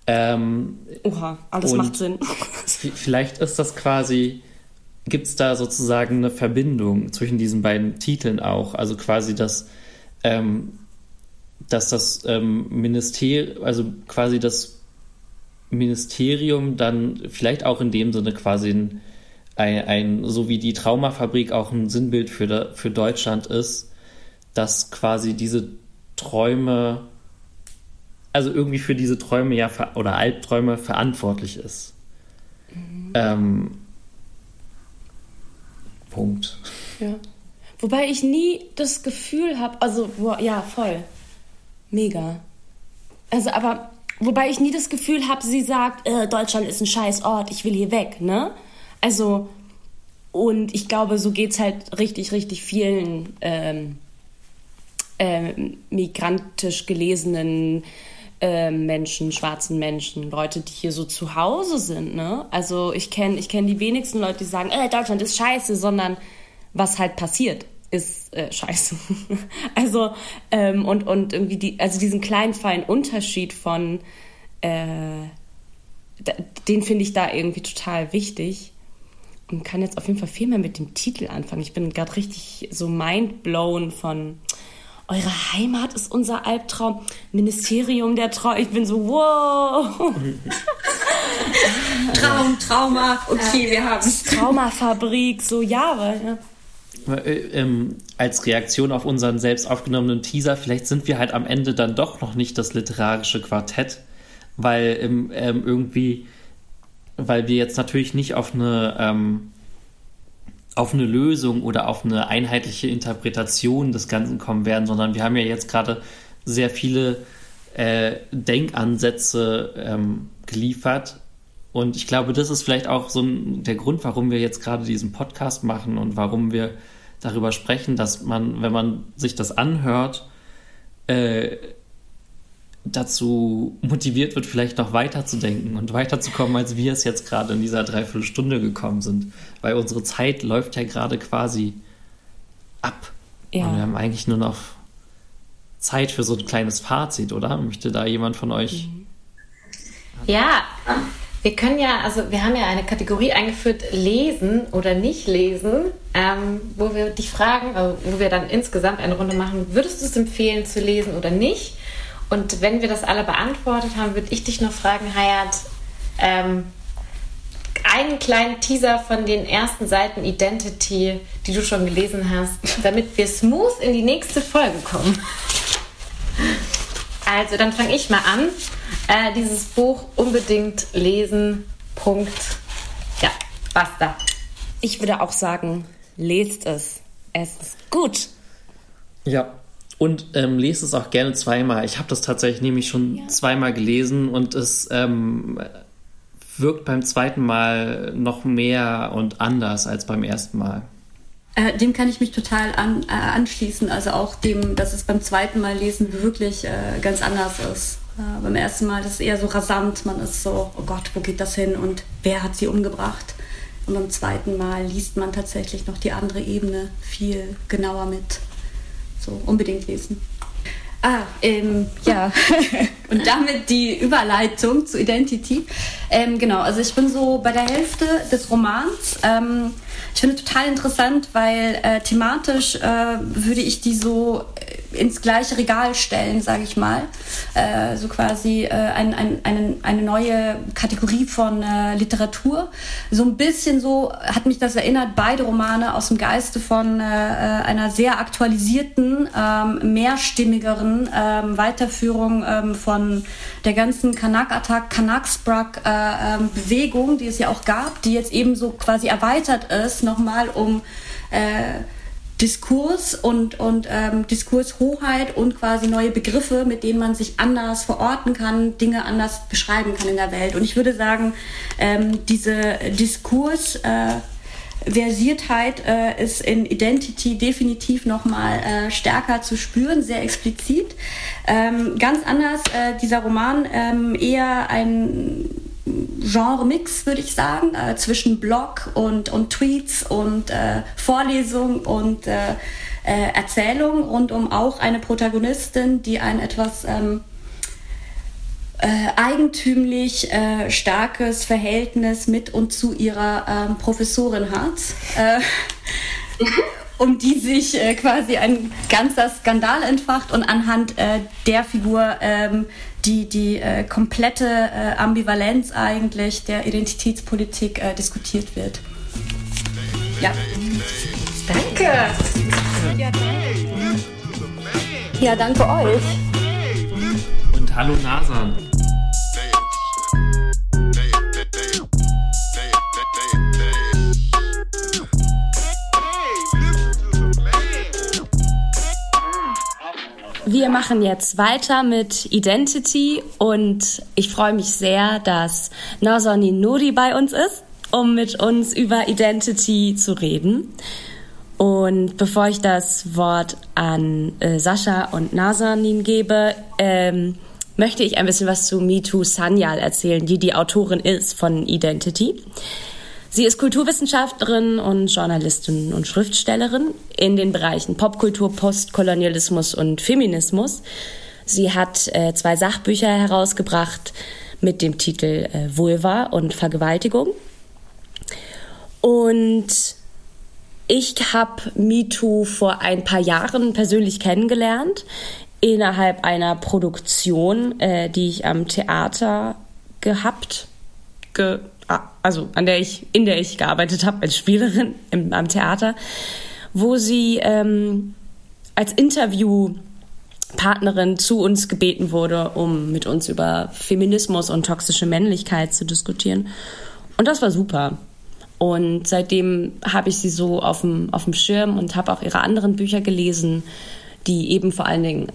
Ähm, Oha, alles macht Sinn. Vielleicht ist das quasi, gibt es da sozusagen eine Verbindung zwischen diesen beiden Titeln auch? Also quasi, dass, ähm, dass das ähm, Ministerium, also quasi das Ministerium dann vielleicht auch in dem Sinne quasi ein ein, ein, so wie die Traumafabrik auch ein Sinnbild für, für Deutschland ist, dass quasi diese Träume, also irgendwie für diese Träume ja oder Albträume verantwortlich ist. Mhm. Ähm, Punkt. Ja. Wobei ich nie das Gefühl habe, also ja, voll. Mega. Also, aber wobei ich nie das Gefühl habe, sie sagt, äh, Deutschland ist ein scheiß Ort, ich will hier weg, ne? Also, und ich glaube, so geht es halt richtig, richtig vielen ähm, äh, migrantisch gelesenen äh, Menschen, schwarzen Menschen, Leute, die hier so zu Hause sind. Ne? Also ich kenne ich kenn die wenigsten Leute, die sagen, äh, Deutschland ist scheiße, sondern was halt passiert ist äh, scheiße. also ähm, und, und irgendwie die, also diesen kleinen feinen Unterschied von äh, den finde ich da irgendwie total wichtig und kann jetzt auf jeden Fall viel mehr mit dem Titel anfangen. Ich bin gerade richtig so mindblown von eure Heimat ist unser Albtraum, Ministerium der Trau. Ich bin so, wow. Traum, Trauma, okay, wir haben es. Traumafabrik, so Jahre. Ja. Äh, ähm, als Reaktion auf unseren selbst aufgenommenen Teaser, vielleicht sind wir halt am Ende dann doch noch nicht das literarische Quartett, weil ähm, ähm, irgendwie, weil wir jetzt natürlich nicht auf eine ähm, auf eine Lösung oder auf eine einheitliche Interpretation des Ganzen kommen werden, sondern wir haben ja jetzt gerade sehr viele äh, Denkansätze ähm, geliefert. Und ich glaube, das ist vielleicht auch so ein, der Grund, warum wir jetzt gerade diesen Podcast machen und warum wir darüber sprechen, dass man, wenn man sich das anhört, äh, dazu motiviert wird, vielleicht noch weiterzudenken und weiterzukommen, als wir es jetzt gerade in dieser Dreiviertelstunde gekommen sind. Weil unsere Zeit läuft ja gerade quasi ab. Ja. Und wir haben eigentlich nur noch Zeit für so ein kleines Fazit, oder? Möchte da jemand von euch? Ja, wir können ja, also wir haben ja eine Kategorie eingeführt, lesen oder nicht lesen, ähm, wo wir dich fragen, also wo wir dann insgesamt eine Runde machen, würdest du es empfehlen zu lesen oder nicht? Und wenn wir das alle beantwortet haben, würde ich dich noch fragen, Hayat, ähm, einen kleinen Teaser von den ersten Seiten Identity, die du schon gelesen hast, damit wir smooth in die nächste Folge kommen. Also, dann fange ich mal an. Äh, dieses Buch unbedingt lesen. Punkt. Ja, basta. Ich würde auch sagen, lest es. Es ist gut. Ja, und ähm, lese es auch gerne zweimal. Ich habe das tatsächlich nämlich schon ja. zweimal gelesen und es ähm, wirkt beim zweiten Mal noch mehr und anders als beim ersten Mal. Äh, dem kann ich mich total an, äh, anschließen. Also auch dem, dass es beim zweiten Mal lesen wirklich äh, ganz anders ist. Äh, beim ersten Mal ist es eher so rasant. Man ist so, oh Gott, wo geht das hin und wer hat sie umgebracht? Und beim zweiten Mal liest man tatsächlich noch die andere Ebene viel genauer mit. So, unbedingt lesen. Ah, ähm, ja. Und damit die Überleitung zu Identity. Ähm, genau, also ich bin so bei der Hälfte des Romans. Ähm, ich finde total interessant, weil äh, thematisch äh, würde ich die so ins gleiche Regal stellen, sage ich mal. Äh, so quasi äh, ein, ein, eine, eine neue Kategorie von äh, Literatur. So ein bisschen so hat mich das erinnert, beide Romane aus dem Geiste von äh, äh, einer sehr aktualisierten, ähm, mehrstimmigeren ähm, Weiterführung ähm, von der ganzen Kanak-Attack, Kanaksbrug-Bewegung, ähm, die es ja auch gab, die jetzt eben so quasi erweitert ist, nochmal um äh, Diskurs und, und ähm, Diskurshoheit und quasi neue Begriffe, mit denen man sich anders verorten kann, Dinge anders beschreiben kann in der Welt. Und ich würde sagen, ähm, diese Diskurs äh, äh, ist in Identity definitiv nochmal äh, stärker zu spüren, sehr explizit. Ähm, ganz anders, äh, dieser Roman ähm, eher ein Genre-Mix, würde ich sagen, äh, zwischen Blog und, und Tweets und äh, Vorlesung und äh, äh, Erzählung rund um auch eine Protagonistin, die ein etwas ähm, äh, eigentümlich äh, starkes Verhältnis mit und zu ihrer ähm, Professorin hat. um die sich quasi ein ganzer Skandal entfacht und anhand der Figur ähm, die, die äh, komplette äh, Ambivalenz eigentlich der Identitätspolitik äh, diskutiert wird. Ja. Danke. Ja, danke euch. Und hallo Nasan. Wir machen jetzt weiter mit Identity und ich freue mich sehr, dass Nazani Nuri bei uns ist, um mit uns über Identity zu reden. Und bevor ich das Wort an äh, Sascha und Nazanin gebe, ähm, möchte ich ein bisschen was zu MeToo Sanyal erzählen, die die Autorin ist von Identity. Sie ist Kulturwissenschaftlerin und Journalistin und Schriftstellerin in den Bereichen Popkultur, Postkolonialismus und Feminismus. Sie hat äh, zwei Sachbücher herausgebracht mit dem Titel äh, Vulva und Vergewaltigung. Und ich habe MeToo vor ein paar Jahren persönlich kennengelernt innerhalb einer Produktion, äh, die ich am Theater gehabt, ge, also an der ich, in der ich gearbeitet habe als Spielerin im, am Theater, wo sie ähm, als Interviewpartnerin zu uns gebeten wurde, um mit uns über Feminismus und toxische Männlichkeit zu diskutieren. Und das war super. Und seitdem habe ich sie so auf dem, auf dem Schirm und habe auch ihre anderen Bücher gelesen, die eben vor allen Dingen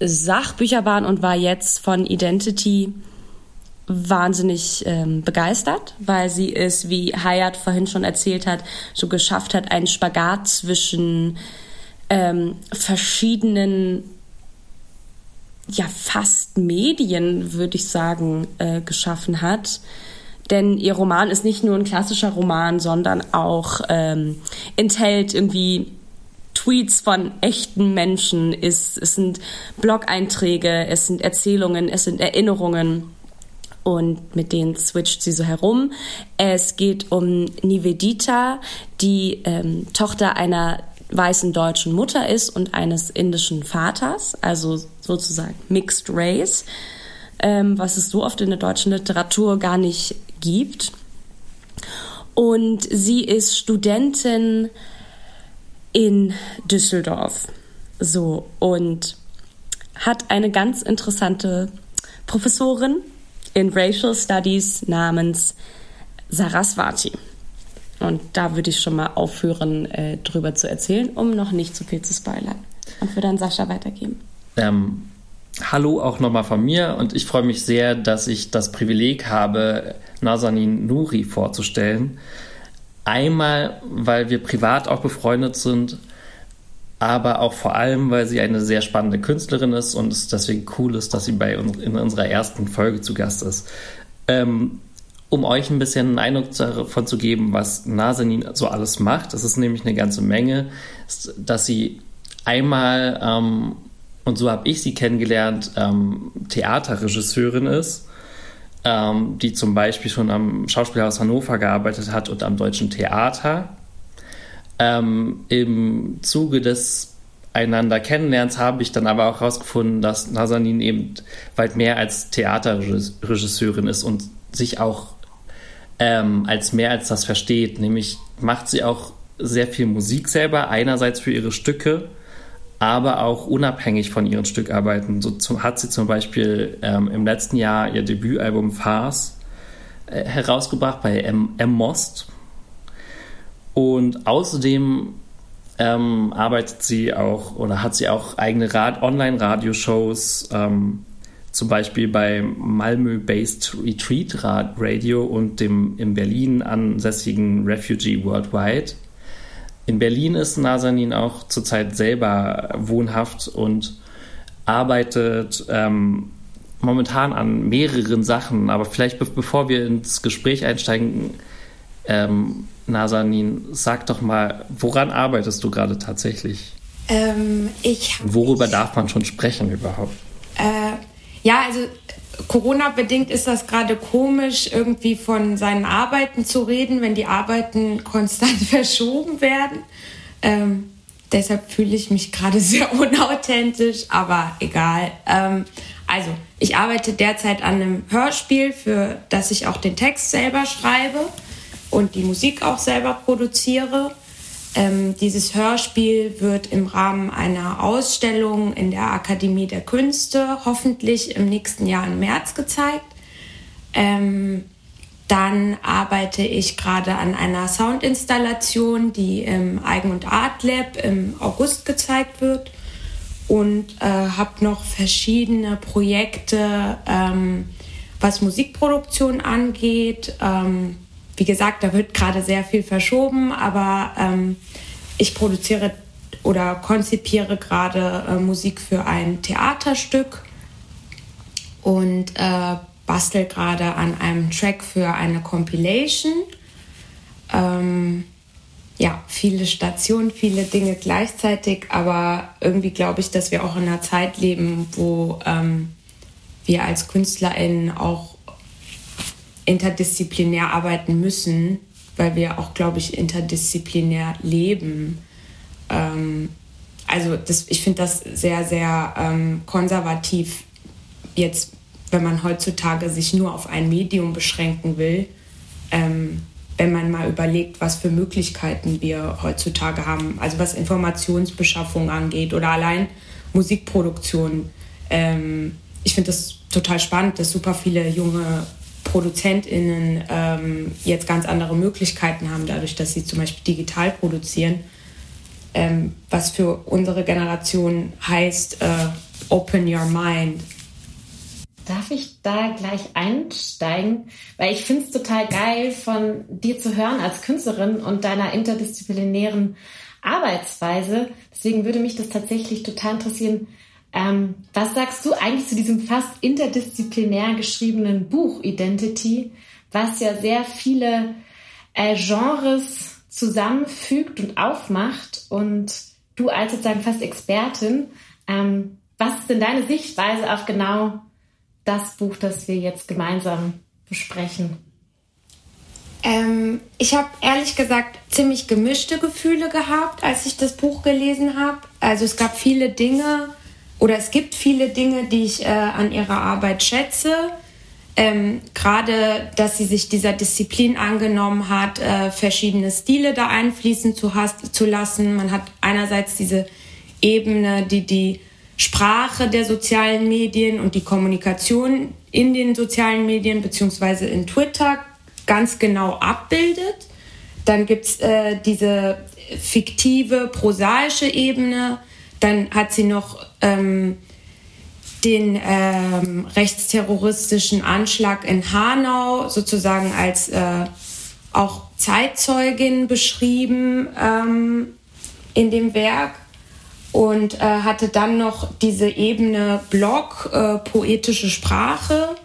Sachbücher waren und war jetzt von Identity wahnsinnig ähm, begeistert, weil sie es, wie Hayat vorhin schon erzählt hat, so geschafft hat, einen Spagat zwischen ähm, verschiedenen, ja fast Medien, würde ich sagen, äh, geschaffen hat. Denn ihr Roman ist nicht nur ein klassischer Roman, sondern auch ähm, enthält irgendwie Tweets von echten Menschen, es, es sind Blog-Einträge, es sind Erzählungen, es sind Erinnerungen und mit denen switcht sie so herum. Es geht um Nivedita, die ähm, Tochter einer weißen deutschen Mutter ist und eines indischen Vaters, also sozusagen Mixed Race, ähm, was es so oft in der deutschen Literatur gar nicht gibt. Und sie ist Studentin in Düsseldorf. So, und hat eine ganz interessante Professorin, in Racial Studies namens Saraswati. Und da würde ich schon mal aufhören, äh, drüber zu erzählen, um noch nicht zu viel zu spoilern. Und würde dann Sascha weitergeben. Ähm, hallo auch nochmal von mir und ich freue mich sehr, dass ich das Privileg habe, Nazanin Nuri vorzustellen. Einmal, weil wir privat auch befreundet sind aber auch vor allem, weil sie eine sehr spannende Künstlerin ist und es deswegen cool ist, dass sie bei uns in unserer ersten Folge zu Gast ist. Ähm, um euch ein bisschen einen Eindruck davon zu geben, was Nazanin so alles macht, das ist nämlich eine ganze Menge, dass sie einmal, ähm, und so habe ich sie kennengelernt, ähm, Theaterregisseurin ist, ähm, die zum Beispiel schon am Schauspielhaus Hannover gearbeitet hat und am Deutschen Theater ähm, Im Zuge des einander Kennenlernens habe ich dann aber auch herausgefunden, dass Nazanin eben weit mehr als Theaterregisseurin ist und sich auch ähm, als mehr als das versteht. Nämlich macht sie auch sehr viel Musik selber, einerseits für ihre Stücke, aber auch unabhängig von ihren Stückarbeiten. So zum, hat sie zum Beispiel ähm, im letzten Jahr ihr Debütalbum Farce äh, herausgebracht bei M, M. Most und außerdem ähm, arbeitet sie auch oder hat sie auch eigene Rad Online-Radioshows, ähm, zum Beispiel bei Malmö-based Retreat Radio und dem in Berlin ansässigen Refugee Worldwide. In Berlin ist Nazanin auch zurzeit selber wohnhaft und arbeitet ähm, momentan an mehreren Sachen. Aber vielleicht be bevor wir ins Gespräch einsteigen, ähm, Nazanin, sag doch mal, woran arbeitest du gerade tatsächlich? Ähm, ich, Worüber ich, darf man schon sprechen überhaupt? Äh, ja, also Corona-bedingt ist das gerade komisch, irgendwie von seinen Arbeiten zu reden, wenn die Arbeiten konstant verschoben werden. Ähm, deshalb fühle ich mich gerade sehr unauthentisch, aber egal. Ähm, also, ich arbeite derzeit an einem Hörspiel, für das ich auch den Text selber schreibe und die Musik auch selber produziere. Ähm, dieses Hörspiel wird im Rahmen einer Ausstellung in der Akademie der Künste hoffentlich im nächsten Jahr im März gezeigt. Ähm, dann arbeite ich gerade an einer Soundinstallation, die im Eigen- und Art Lab im August gezeigt wird und äh, habe noch verschiedene Projekte, ähm, was Musikproduktion angeht. Ähm, wie gesagt, da wird gerade sehr viel verschoben, aber ähm, ich produziere oder konzipiere gerade äh, Musik für ein Theaterstück und äh, bastel gerade an einem Track für eine Compilation. Ähm, ja, viele Stationen, viele Dinge gleichzeitig, aber irgendwie glaube ich, dass wir auch in einer Zeit leben, wo ähm, wir als KünstlerInnen auch interdisziplinär arbeiten müssen, weil wir auch, glaube ich, interdisziplinär leben. Ähm, also das, ich finde das sehr, sehr ähm, konservativ jetzt, wenn man heutzutage sich nur auf ein Medium beschränken will. Ähm, wenn man mal überlegt, was für Möglichkeiten wir heutzutage haben, also was Informationsbeschaffung angeht oder allein Musikproduktion. Ähm, ich finde das total spannend, dass super viele junge ProduzentInnen ähm, jetzt ganz andere Möglichkeiten haben, dadurch, dass sie zum Beispiel digital produzieren. Ähm, was für unsere Generation heißt, äh, open your mind. Darf ich da gleich einsteigen? Weil ich finde es total geil, von dir zu hören als Künstlerin und deiner interdisziplinären Arbeitsweise. Deswegen würde mich das tatsächlich total interessieren. Ähm, was sagst du eigentlich zu diesem fast interdisziplinär geschriebenen Buch Identity, was ja sehr viele äh, Genres zusammenfügt und aufmacht und du als sozusagen fast Expertin, ähm, was ist denn deine Sichtweise auf genau das Buch, das wir jetzt gemeinsam besprechen? Ähm, ich habe ehrlich gesagt ziemlich gemischte Gefühle gehabt, als ich das Buch gelesen habe. Also es gab viele Dinge oder es gibt viele Dinge, die ich äh, an ihrer Arbeit schätze. Ähm, Gerade, dass sie sich dieser Disziplin angenommen hat, äh, verschiedene Stile da einfließen zu, zu lassen. Man hat einerseits diese Ebene, die die Sprache der sozialen Medien und die Kommunikation in den sozialen Medien beziehungsweise in Twitter ganz genau abbildet. Dann gibt's äh, diese fiktive, prosaische Ebene. Dann hat sie noch ähm, den ähm, rechtsterroristischen Anschlag in Hanau sozusagen als äh, auch Zeitzeugin beschrieben ähm, in dem Werk und äh, hatte dann noch diese Ebene Blog, äh, poetische Sprache,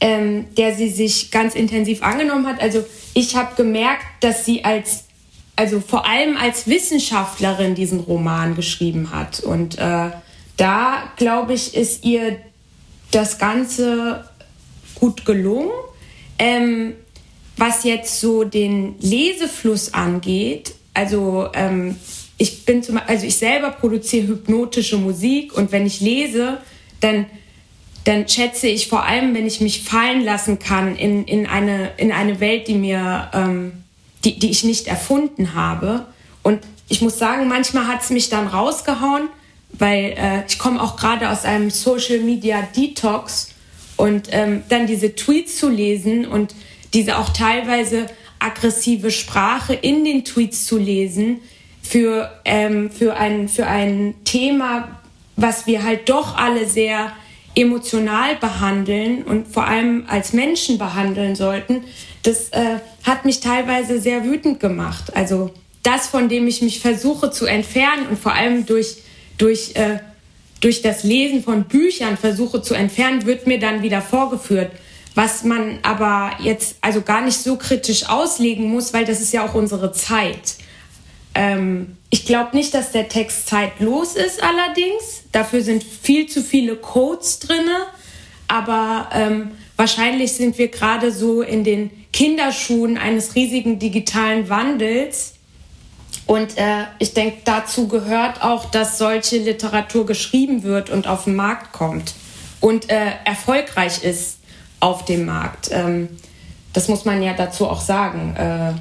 ähm, der sie sich ganz intensiv angenommen hat. Also ich habe gemerkt, dass sie als, also vor allem als Wissenschaftlerin diesen Roman geschrieben hat und äh, da, glaube ich, ist ihr das Ganze gut gelungen. Ähm, was jetzt so den Lesefluss angeht, also ähm, ich bin zum, also ich selber produziere hypnotische Musik und wenn ich lese, dann dann schätze ich vor allem, wenn ich mich fallen lassen kann in, in, eine, in eine Welt, die mir, ähm, die, die ich nicht erfunden habe. Und ich muss sagen, manchmal hat es mich dann rausgehauen, weil äh, ich komme auch gerade aus einem Social Media Detox und ähm, dann diese Tweets zu lesen und diese auch teilweise aggressive Sprache in den Tweets zu lesen für, ähm, für, ein, für ein Thema, was wir halt doch alle sehr emotional behandeln und vor allem als Menschen behandeln sollten, das äh, hat mich teilweise sehr wütend gemacht. Also das, von dem ich mich versuche zu entfernen und vor allem durch durch, äh, durch das Lesen von Büchern versuche zu entfernen, wird mir dann wieder vorgeführt. Was man aber jetzt also gar nicht so kritisch auslegen muss, weil das ist ja auch unsere Zeit. Ähm, ich glaube nicht, dass der Text zeitlos ist allerdings. Dafür sind viel zu viele Codes drinne. Aber ähm, wahrscheinlich sind wir gerade so in den Kinderschuhen eines riesigen digitalen Wandels und äh, ich denke, dazu gehört auch, dass solche Literatur geschrieben wird und auf den Markt kommt und äh, erfolgreich ist auf dem Markt. Ähm, das muss man ja dazu auch sagen, äh,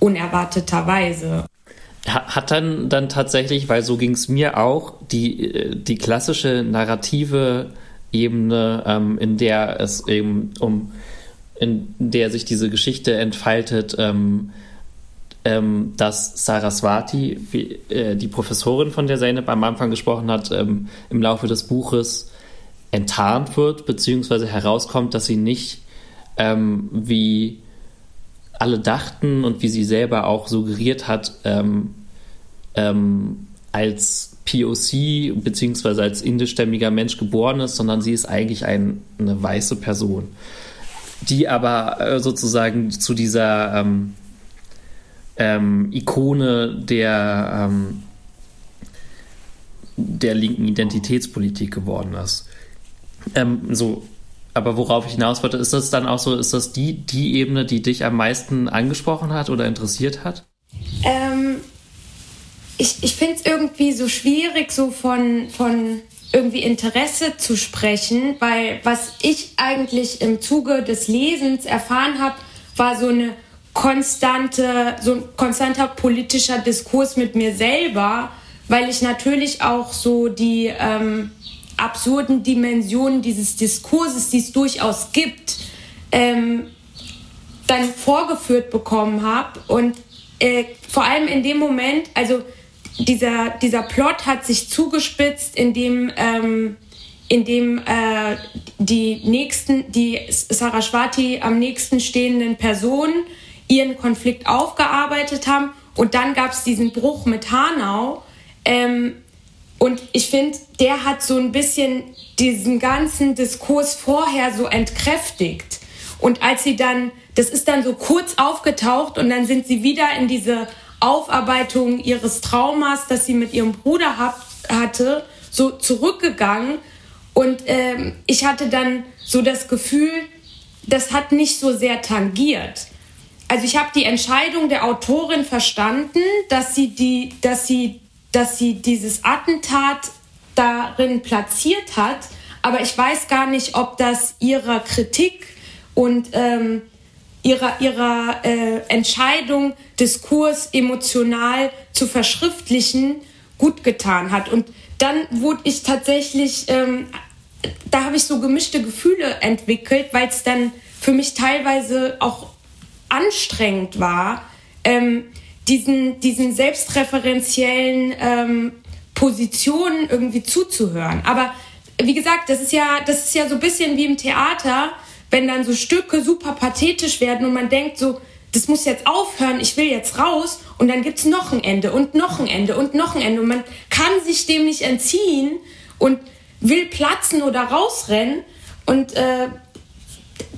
unerwarteterweise. Hat dann, dann tatsächlich, weil so ging es mir auch, die, äh, die klassische narrative Ebene, ähm, in der es eben um, in der sich diese Geschichte entfaltet, ähm, ähm, dass Saraswati, wie, äh, die Professorin, von der Zeynep am Anfang gesprochen hat, ähm, im Laufe des Buches enttarnt wird, beziehungsweise herauskommt, dass sie nicht ähm, wie alle dachten und wie sie selber auch suggeriert hat, ähm, ähm, als POC beziehungsweise als indischstämmiger Mensch geboren ist, sondern sie ist eigentlich ein, eine weiße Person, die aber äh, sozusagen zu dieser ähm, Ikone der, ähm, der linken Identitätspolitik geworden ist. Ähm, so aber worauf ich hinaus wollte, ist das dann auch so, ist das die, die Ebene, die dich am meisten angesprochen hat oder interessiert hat? Ähm, ich ich finde es irgendwie so schwierig, so von, von irgendwie Interesse zu sprechen, weil was ich eigentlich im Zuge des Lesens erfahren habe, war so eine konstante, so ein konstanter politischer Diskurs mit mir selber, weil ich natürlich auch so die ähm, absurden Dimensionen dieses Diskurses, die es durchaus gibt, ähm, dann vorgeführt bekommen habe. Und äh, vor allem in dem Moment, also dieser, dieser Plot hat sich zugespitzt, indem, ähm, indem äh, die nächsten, die Saraswati am nächsten stehenden Personen ihren Konflikt aufgearbeitet haben. Und dann gab es diesen Bruch mit Hanau. Ähm, und ich finde, der hat so ein bisschen diesen ganzen Diskurs vorher so entkräftigt. Und als sie dann, das ist dann so kurz aufgetaucht und dann sind sie wieder in diese Aufarbeitung ihres Traumas, das sie mit ihrem Bruder hat, hatte, so zurückgegangen. Und ähm, ich hatte dann so das Gefühl, das hat nicht so sehr tangiert. Also ich habe die Entscheidung der Autorin verstanden, dass sie die, dass sie dass sie dieses Attentat darin platziert hat, aber ich weiß gar nicht, ob das ihrer Kritik und ähm, ihrer, ihrer äh, Entscheidung, Diskurs emotional zu verschriftlichen, gut getan hat. Und dann wurde ich tatsächlich, ähm, da habe ich so gemischte Gefühle entwickelt, weil es dann für mich teilweise auch anstrengend war, ähm, diesen, diesen selbstreferenziellen ähm, Positionen irgendwie zuzuhören. Aber wie gesagt, das ist ja, das ist ja so ein bisschen wie im Theater, wenn dann so Stücke super pathetisch werden und man denkt so, das muss jetzt aufhören, ich will jetzt raus und dann gibt's noch ein Ende und noch ein Ende und noch ein Ende und man kann sich dem nicht entziehen und will platzen oder rausrennen und äh,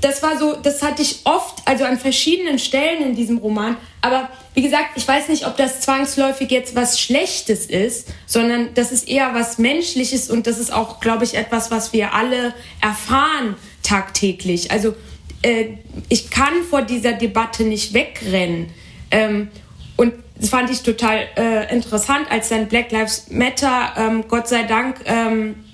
das war so, das hatte ich oft, also an verschiedenen Stellen in diesem Roman. Aber wie gesagt, ich weiß nicht, ob das zwangsläufig jetzt was Schlechtes ist, sondern das ist eher was Menschliches und das ist auch, glaube ich, etwas, was wir alle erfahren tagtäglich. Also äh, ich kann vor dieser Debatte nicht wegrennen. Ähm, und das fand ich total äh, interessant, als dann Black Lives Matter, ähm, Gott sei Dank, ähm,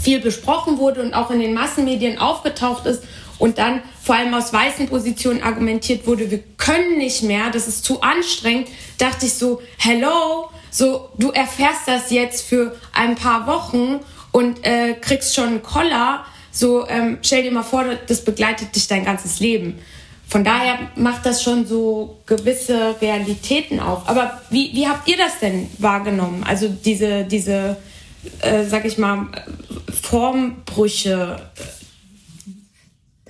viel besprochen wurde und auch in den Massenmedien aufgetaucht ist und dann vor allem aus weißen Positionen argumentiert wurde, wir können nicht mehr, das ist zu anstrengend, dachte ich so, hello, so du erfährst das jetzt für ein paar Wochen und äh, kriegst schon einen Koller, so ähm, stell dir mal vor, das begleitet dich dein ganzes Leben. Von daher macht das schon so gewisse Realitäten auf. Aber wie, wie habt ihr das denn wahrgenommen? Also diese, diese äh, sag ich mal, Formbrüche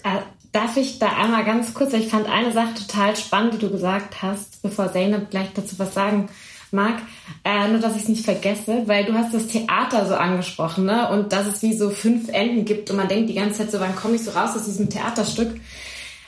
äh, darf ich da einmal ganz kurz, ich fand eine Sache total spannend, die du gesagt hast, bevor Zeynep gleich dazu was sagen mag, äh, nur dass ich es nicht vergesse, weil du hast das Theater so angesprochen, ne? Und dass es wie so fünf Enden gibt und man denkt die ganze Zeit so, wann komme ich so raus aus diesem Theaterstück?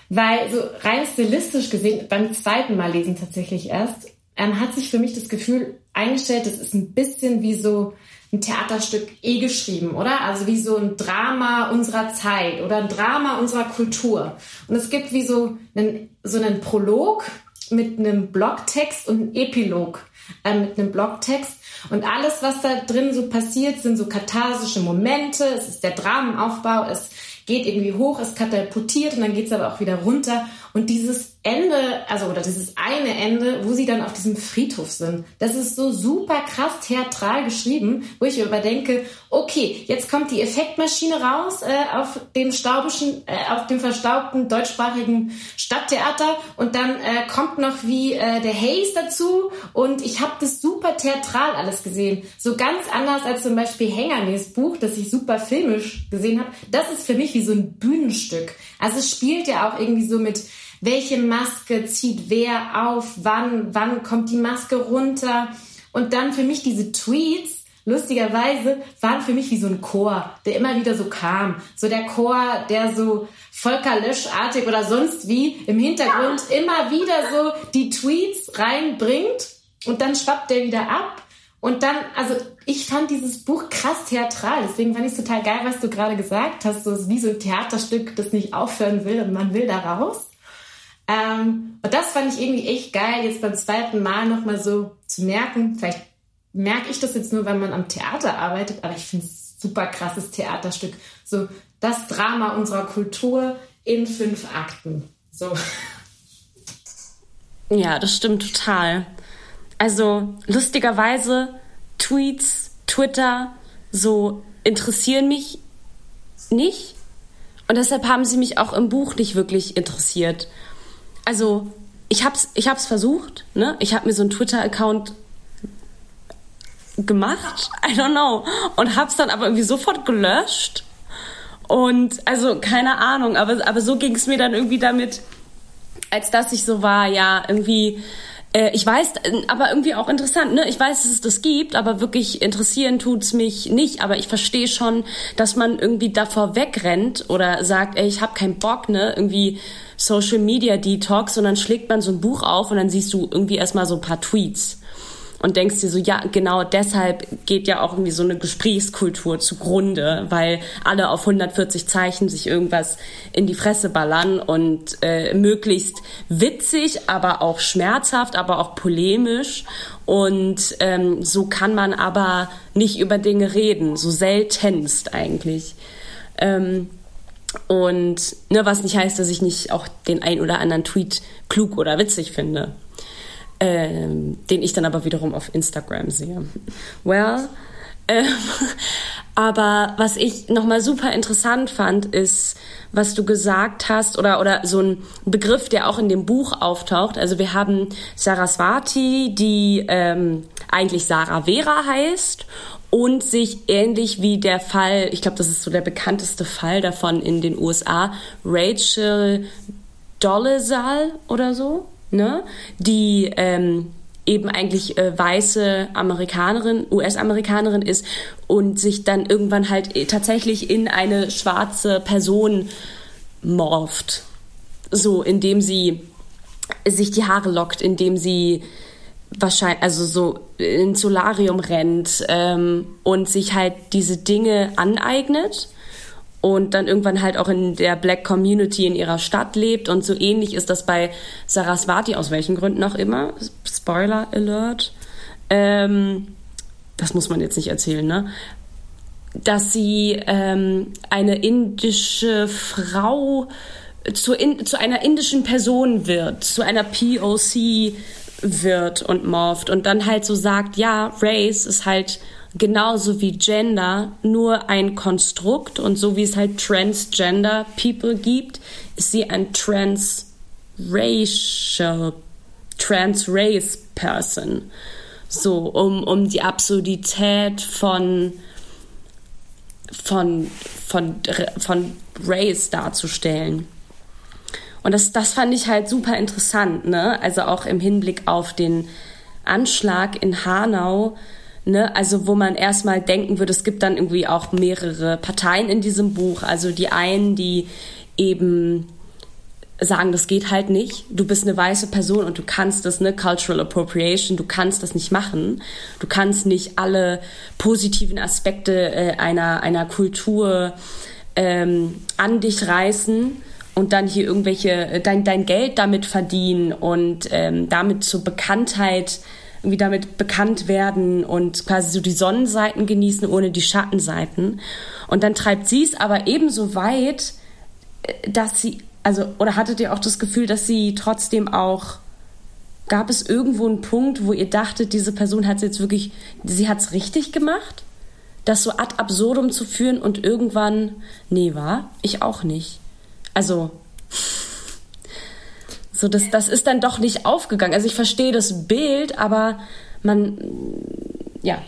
Weil so rein stilistisch gesehen, beim zweiten Mal lesen tatsächlich erst, ähm, hat sich für mich das Gefühl eingestellt, das ist ein bisschen wie so ein Theaterstück eh geschrieben, oder? Also wie so ein Drama unserer Zeit oder ein Drama unserer Kultur. Und es gibt wie so einen, so einen Prolog mit einem Blogtext und einem Epilog äh, mit einem Blogtext. Und alles, was da drin so passiert, sind so katharsische Momente. Es ist der Dramenaufbau. Es geht irgendwie hoch, es katapultiert und dann geht es aber auch wieder runter. Und dieses Ende, also oder dieses eine Ende, wo sie dann auf diesem Friedhof sind, das ist so super krass theatral geschrieben, wo ich überdenke, okay, jetzt kommt die Effektmaschine raus äh, auf dem staubischen, äh, auf dem verstaubten deutschsprachigen Stadttheater und dann äh, kommt noch wie äh, der Haze dazu und ich habe das super theatral alles gesehen, so ganz anders als zum Beispiel Hängernes Buch, das ich super filmisch gesehen habe. Das ist für mich wie so ein Bühnenstück. Also es spielt ja auch irgendwie so mit welche Maske zieht wer auf, wann, wann kommt die Maske runter. Und dann für mich diese Tweets, lustigerweise, waren für mich wie so ein Chor, der immer wieder so kam. So der Chor, der so Volker Löschartig oder sonst wie im Hintergrund immer wieder so die Tweets reinbringt und dann schwappt der wieder ab. Und dann, also ich fand dieses Buch krass theatral. Deswegen fand ich es total geil, was du gerade gesagt hast. So wie so ein Theaterstück, das nicht aufhören will und man will da raus. Ähm, und das fand ich irgendwie echt geil, jetzt beim zweiten Mal nochmal so zu merken. Vielleicht merke ich das jetzt nur, wenn man am Theater arbeitet, aber ich finde es super krasses Theaterstück. So das Drama unserer Kultur in fünf Akten. So. Ja, das stimmt total. Also lustigerweise Tweets, Twitter, so interessieren mich nicht. Und deshalb haben sie mich auch im Buch nicht wirklich interessiert. Also ich hab's, ich hab's versucht, ne? Ich habe mir so einen Twitter-Account gemacht, I don't know, und hab's dann aber irgendwie sofort gelöscht. Und also keine Ahnung, aber, aber so ging es mir dann irgendwie damit, als dass ich so war, ja, irgendwie äh, ich weiß, aber irgendwie auch interessant, ne? Ich weiß, dass es das gibt, aber wirklich interessieren tut's mich nicht. Aber ich verstehe schon, dass man irgendwie davor wegrennt oder sagt, ey, ich habe keinen Bock, ne? Irgendwie Social Media Detox und dann schlägt man so ein Buch auf und dann siehst du irgendwie erstmal so ein paar Tweets und denkst dir so, ja, genau deshalb geht ja auch irgendwie so eine Gesprächskultur zugrunde, weil alle auf 140 Zeichen sich irgendwas in die Fresse ballern und äh, möglichst witzig, aber auch schmerzhaft, aber auch polemisch. Und ähm, so kann man aber nicht über Dinge reden, so seltenst eigentlich. Ähm, und ne, was nicht heißt, dass ich nicht auch den ein oder anderen Tweet klug oder witzig finde ähm, den ich dann aber wiederum auf Instagram sehe. Well, ähm, aber was ich nochmal super interessant fand, ist, was du gesagt hast, oder, oder so ein Begriff, der auch in dem Buch auftaucht. Also wir haben Saraswati, die ähm, eigentlich Sarah Vera heißt und sich ähnlich wie der Fall, ich glaube, das ist so der bekannteste Fall davon in den USA, Rachel Dolezal oder so, ne? die ähm, eben eigentlich äh, weiße Amerikanerin, US-Amerikanerin ist und sich dann irgendwann halt äh, tatsächlich in eine schwarze Person morpht. So, indem sie sich die Haare lockt, indem sie wahrscheinlich, also so ins Solarium rennt ähm, und sich halt diese Dinge aneignet und dann irgendwann halt auch in der Black Community in ihrer Stadt lebt. Und so ähnlich ist das bei Saraswati, aus welchen Gründen auch immer. Spoiler Alert. Ähm, das muss man jetzt nicht erzählen, ne? Dass sie ähm, eine indische Frau zu, in, zu einer indischen Person wird, zu einer POC wird und morpht und dann halt so sagt, ja, Race ist halt genauso wie Gender nur ein Konstrukt und so wie es halt Transgender People gibt, ist sie ein Transracial, Transrace Person. So, um, um die Absurdität von, von, von, von Race darzustellen. Und das, das fand ich halt super interessant, ne? Also auch im Hinblick auf den Anschlag in Hanau, Ne, also wo man erstmal denken würde, es gibt dann irgendwie auch mehrere Parteien in diesem Buch. Also die einen, die eben sagen, das geht halt nicht. Du bist eine weiße Person und du kannst das, ne, Cultural Appropriation, du kannst das nicht machen. Du kannst nicht alle positiven Aspekte äh, einer, einer Kultur ähm, an dich reißen und dann hier irgendwelche, äh, dein, dein Geld damit verdienen und ähm, damit zur Bekanntheit irgendwie damit bekannt werden und quasi so die Sonnenseiten genießen ohne die Schattenseiten. Und dann treibt sie es aber ebenso weit, äh, dass sie, also, oder hattet ihr auch das Gefühl, dass sie trotzdem auch, gab es irgendwo einen Punkt, wo ihr dachtet, diese Person hat es jetzt wirklich, sie hat es richtig gemacht? Das so ad absurdum zu führen und irgendwann, nee, war ich auch nicht. Also, so, das, das ist dann doch nicht aufgegangen. Also ich verstehe das Bild, aber man, ja.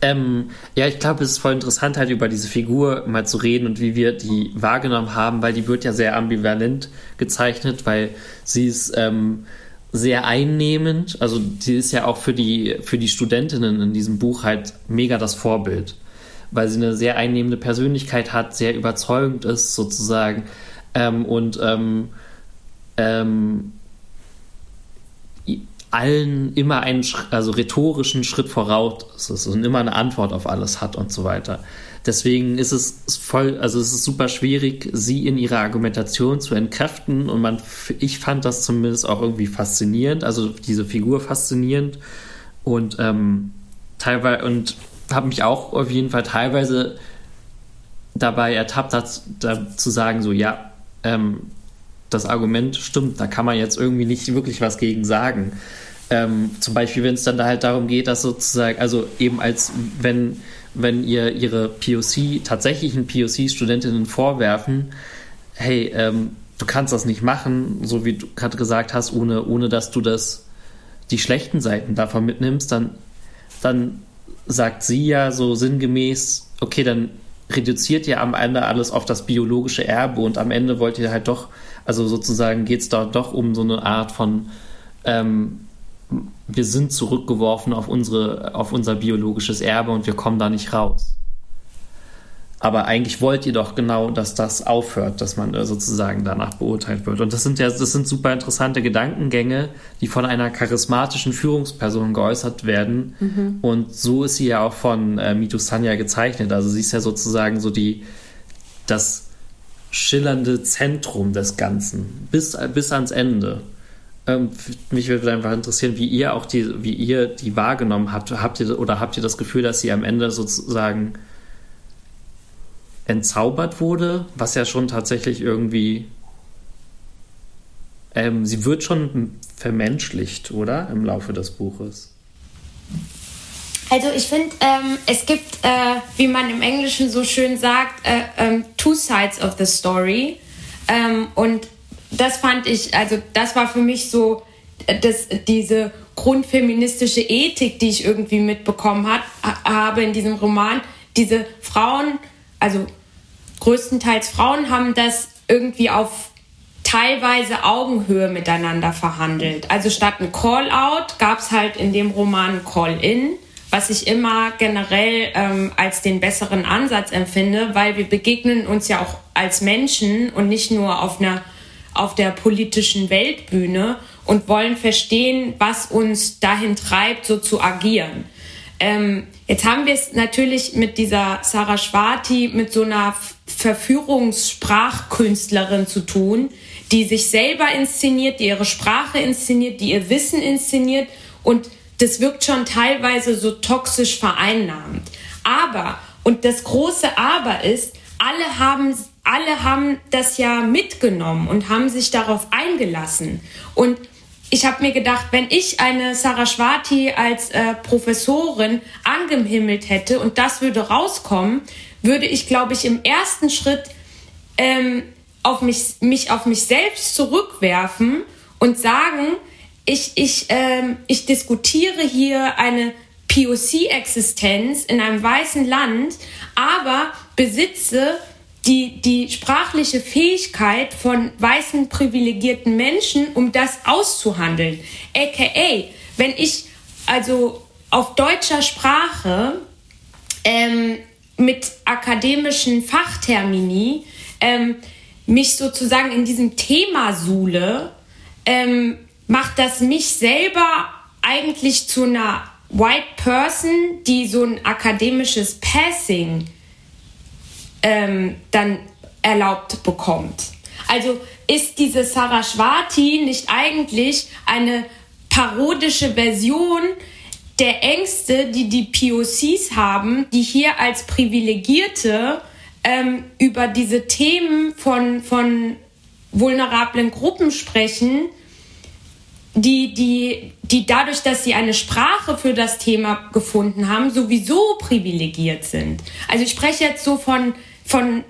Ähm, ja, ich glaube, es ist voll interessant, halt über diese Figur mal zu reden und wie wir die wahrgenommen haben, weil die wird ja sehr ambivalent gezeichnet, weil sie ist ähm, sehr einnehmend. Also sie ist ja auch für die, für die Studentinnen in diesem Buch halt mega das Vorbild, weil sie eine sehr einnehmende Persönlichkeit hat, sehr überzeugend ist sozusagen ähm, und ähm, ähm, allen immer einen, also rhetorischen Schritt voraus ist und immer eine Antwort auf alles hat und so weiter. Deswegen ist es voll, also es ist super schwierig, sie in ihrer Argumentation zu entkräften und man, ich fand das zumindest auch irgendwie faszinierend, also diese Figur faszinierend und ähm, teilweise und habe mich auch auf jeden Fall teilweise dabei ertappt, hat, da zu sagen so ja, ähm, das Argument stimmt, da kann man jetzt irgendwie nicht wirklich was gegen sagen. Ähm, zum Beispiel, wenn es dann da halt darum geht, dass sozusagen, also eben als wenn, wenn ihr ihre POC, tatsächlichen POC-Studentinnen vorwerfen, hey, ähm, du kannst das nicht machen, so wie du gerade gesagt hast, ohne, ohne dass du das, die schlechten Seiten davon mitnimmst, dann, dann sagt sie ja so sinngemäß, okay, dann reduziert ihr am Ende alles auf das biologische Erbe und am Ende wollt ihr halt doch, also sozusagen geht es da doch um so eine Art von, ähm, wir sind zurückgeworfen auf, unsere, auf unser biologisches Erbe und wir kommen da nicht raus. Aber eigentlich wollt ihr doch genau, dass das aufhört, dass man äh, sozusagen danach beurteilt wird. Und das sind ja, das sind super interessante Gedankengänge, die von einer charismatischen Führungsperson geäußert werden. Mhm. Und so ist sie ja auch von äh, Mitu Sanya gezeichnet. Also sie ist ja sozusagen so die, das schillernde Zentrum des Ganzen bis, bis ans Ende. Ähm, mich würde einfach interessieren, wie ihr auch die, wie ihr die wahrgenommen habt. Habt ihr oder habt ihr das Gefühl, dass sie am Ende sozusagen entzaubert wurde, was ja schon tatsächlich irgendwie. Ähm, sie wird schon vermenschlicht, oder? Im Laufe des Buches. Also ich finde, ähm, es gibt, äh, wie man im Englischen so schön sagt, äh, ähm, two sides of the story. Ähm, und das fand ich, also das war für mich so äh, das, diese grundfeministische Ethik, die ich irgendwie mitbekommen hat, habe in diesem Roman. Diese Frauen also größtenteils Frauen haben das irgendwie auf teilweise Augenhöhe miteinander verhandelt. Also statt ein Call-out gab es halt in dem Roman Call-in, was ich immer generell ähm, als den besseren Ansatz empfinde, weil wir begegnen uns ja auch als Menschen und nicht nur auf einer auf der politischen Weltbühne und wollen verstehen, was uns dahin treibt, so zu agieren. Ähm, jetzt haben wir es natürlich mit dieser Sarah Schwarti, mit so einer Verführungssprachkünstlerin zu tun, die sich selber inszeniert, die ihre Sprache inszeniert, die ihr Wissen inszeniert und das wirkt schon teilweise so toxisch vereinnahmt. Aber, und das große Aber ist, alle haben, alle haben das ja mitgenommen und haben sich darauf eingelassen. Und ich habe mir gedacht, wenn ich eine Saraswati als äh, Professorin angehimmelt hätte und das würde rauskommen, würde ich, glaube ich, im ersten Schritt ähm, auf mich, mich auf mich selbst zurückwerfen und sagen, ich, ich, ähm, ich diskutiere hier eine POC-Existenz in einem weißen Land, aber besitze die, die sprachliche Fähigkeit von weißen privilegierten Menschen, um das auszuhandeln. AKA, wenn ich also auf deutscher Sprache ähm, mit akademischen Fachtermini ähm, mich sozusagen in diesem Thema suhle, ähm, macht das mich selber eigentlich zu einer White Person, die so ein akademisches Passing ähm, dann erlaubt bekommt. Also ist diese Saraswati nicht eigentlich eine parodische Version der Ängste, die die POCs haben, die hier als Privilegierte ähm, über diese Themen von, von vulnerablen Gruppen sprechen, die, die, die dadurch, dass sie eine Sprache für das Thema gefunden haben, sowieso privilegiert sind. Also ich spreche jetzt so von von,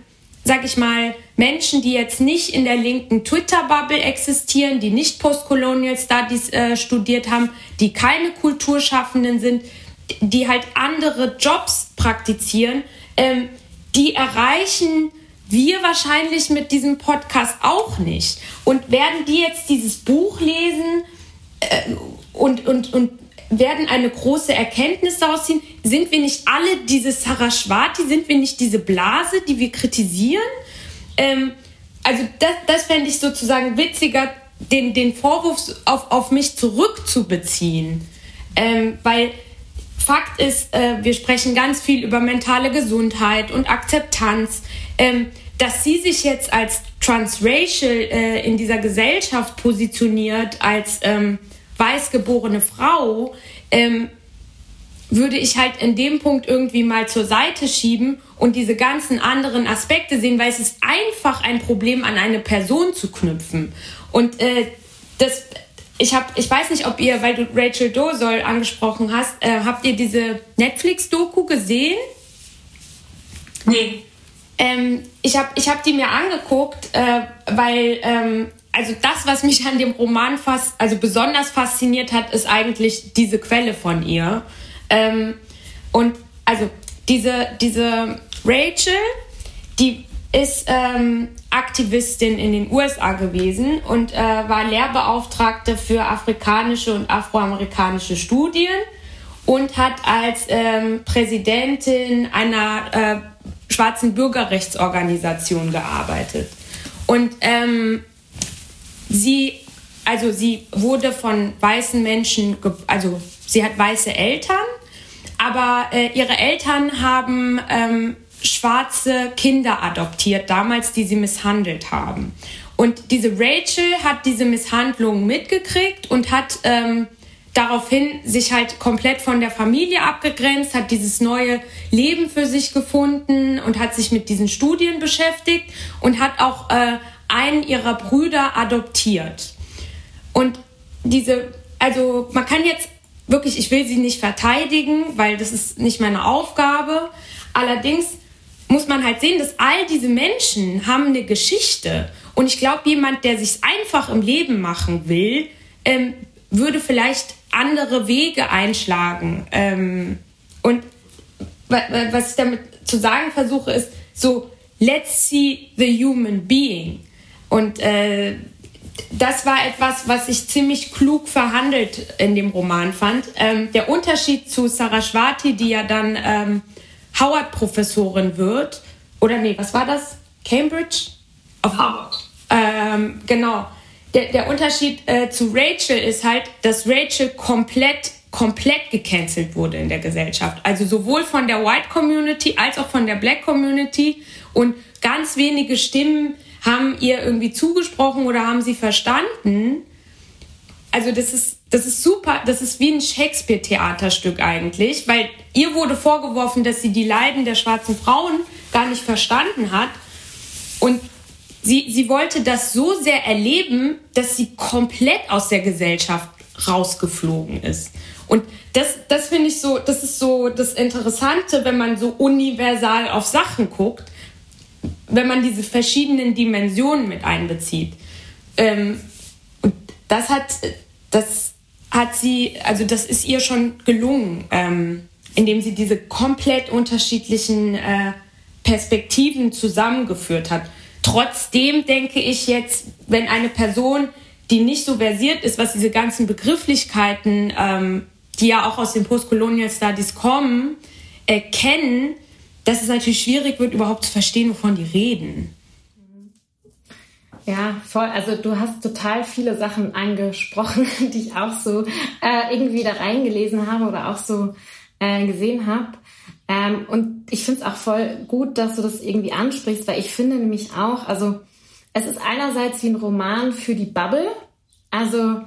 sag ich mal, Menschen, die jetzt nicht in der linken Twitter-Bubble existieren, die nicht Postcolonial Studies äh, studiert haben, die keine Kulturschaffenden sind, die halt andere Jobs praktizieren, ähm, die erreichen wir wahrscheinlich mit diesem Podcast auch nicht. Und werden die jetzt dieses Buch lesen äh, und, und, und werden eine große Erkenntnis daraus ziehen. Sind wir nicht alle diese Saraswati? Sind wir nicht diese Blase, die wir kritisieren? Ähm, also das, das fände ich sozusagen witziger den, den Vorwurf auf, auf mich zurückzubeziehen. Ähm, weil Fakt ist, äh, wir sprechen ganz viel über mentale Gesundheit und Akzeptanz. Ähm, dass sie sich jetzt als transracial äh, in dieser Gesellschaft positioniert, als ähm, weißgeborene Frau, ähm, würde ich halt in dem Punkt irgendwie mal zur Seite schieben und diese ganzen anderen Aspekte sehen, weil es ist einfach ein Problem, an eine Person zu knüpfen. Und äh, das, ich habe, ich weiß nicht, ob ihr, weil du Rachel Dozol angesprochen hast, äh, habt ihr diese Netflix-Doku gesehen? Nee. Ähm, ich habe ich hab die mir angeguckt, äh, weil ähm, also das, was mich an dem Roman fast, also besonders fasziniert hat, ist eigentlich diese Quelle von ihr. Ähm, und also diese, diese Rachel, die ist ähm, Aktivistin in den USA gewesen und äh, war Lehrbeauftragte für afrikanische und afroamerikanische Studien und hat als ähm, Präsidentin einer äh, schwarzen Bürgerrechtsorganisation gearbeitet. Und ähm, sie, also sie wurde von weißen Menschen, also sie hat weiße Eltern, aber äh, ihre Eltern haben ähm, schwarze Kinder adoptiert, damals, die sie misshandelt haben. Und diese Rachel hat diese Misshandlung mitgekriegt und hat ähm, daraufhin sich halt komplett von der Familie abgegrenzt, hat dieses neue Leben für sich gefunden und hat sich mit diesen Studien beschäftigt und hat auch äh, einen ihrer Brüder adoptiert. Und diese, also man kann jetzt wirklich, ich will sie nicht verteidigen, weil das ist nicht meine Aufgabe. Allerdings muss man halt sehen, dass all diese Menschen haben eine Geschichte. Und ich glaube, jemand, der sich einfach im Leben machen will, ähm, würde vielleicht andere Wege einschlagen. Ähm, und was ich damit zu sagen versuche, ist so, let's see the human being. Und äh, das war etwas, was ich ziemlich klug verhandelt in dem Roman fand. Ähm, der Unterschied zu Saraswati, die ja dann ähm, Howard-Professorin wird, oder nee, was war das? Cambridge? Auf Harvard. Ähm, genau der, der Unterschied äh, zu Rachel ist halt, dass Rachel komplett komplett gecancelt wurde in der Gesellschaft. Also sowohl von der White Community als auch von der Black Community. Und ganz wenige Stimmen haben ihr irgendwie zugesprochen oder haben sie verstanden. Also das ist, das ist super, das ist wie ein Shakespeare-Theaterstück eigentlich, weil ihr wurde vorgeworfen, dass sie die Leiden der schwarzen Frauen gar nicht verstanden hat. Und sie, sie wollte das so sehr erleben, dass sie komplett aus der Gesellschaft rausgeflogen ist. Und das, das finde ich so, das ist so das Interessante, wenn man so universal auf Sachen guckt, wenn man diese verschiedenen Dimensionen mit einbezieht. Ähm, das hat, das hat sie, also das ist ihr schon gelungen, ähm, indem sie diese komplett unterschiedlichen äh, Perspektiven zusammengeführt hat. Trotzdem denke ich jetzt, wenn eine Person, die nicht so versiert ist, was diese ganzen Begrifflichkeiten, ähm, die ja auch aus den Postcolonial Studies kommen, äh, kennen, dass es natürlich schwierig wird, überhaupt zu verstehen, wovon die reden. Ja, voll. Also du hast total viele Sachen angesprochen, die ich auch so äh, irgendwie da reingelesen habe oder auch so äh, gesehen habe. Ähm, und ich finde es auch voll gut, dass du das irgendwie ansprichst, weil ich finde nämlich auch, also es ist einerseits wie ein Roman für die Bubble, also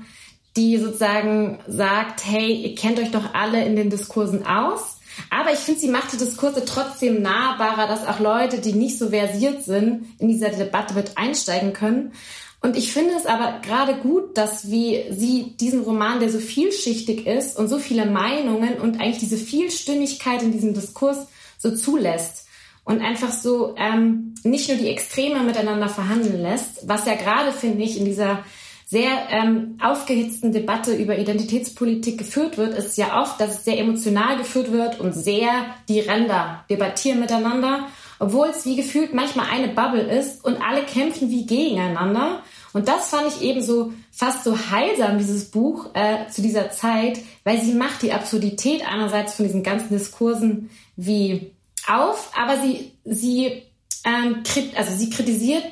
die sozusagen sagt, hey, ihr kennt euch doch alle in den Diskursen aus. Aber ich finde, sie macht die Diskurse trotzdem nahbarer, dass auch Leute, die nicht so versiert sind, in dieser Debatte mit einsteigen können. Und ich finde es aber gerade gut, dass wie sie diesen Roman, der so vielschichtig ist und so viele Meinungen und eigentlich diese Vielstimmigkeit in diesem Diskurs so zulässt und einfach so ähm, nicht nur die Extreme miteinander verhandeln lässt, was ja gerade, finde ich, in dieser sehr ähm, aufgehitzten Debatte über Identitätspolitik geführt wird, ist ja oft, dass es sehr emotional geführt wird und sehr die Ränder debattieren miteinander, obwohl es wie gefühlt manchmal eine Bubble ist und alle kämpfen wie gegeneinander. Und das fand ich eben so fast so heilsam, dieses Buch äh, zu dieser Zeit, weil sie macht die Absurdität einerseits von diesen ganzen Diskursen wie auf, aber sie, sie, ähm, also sie kritisiert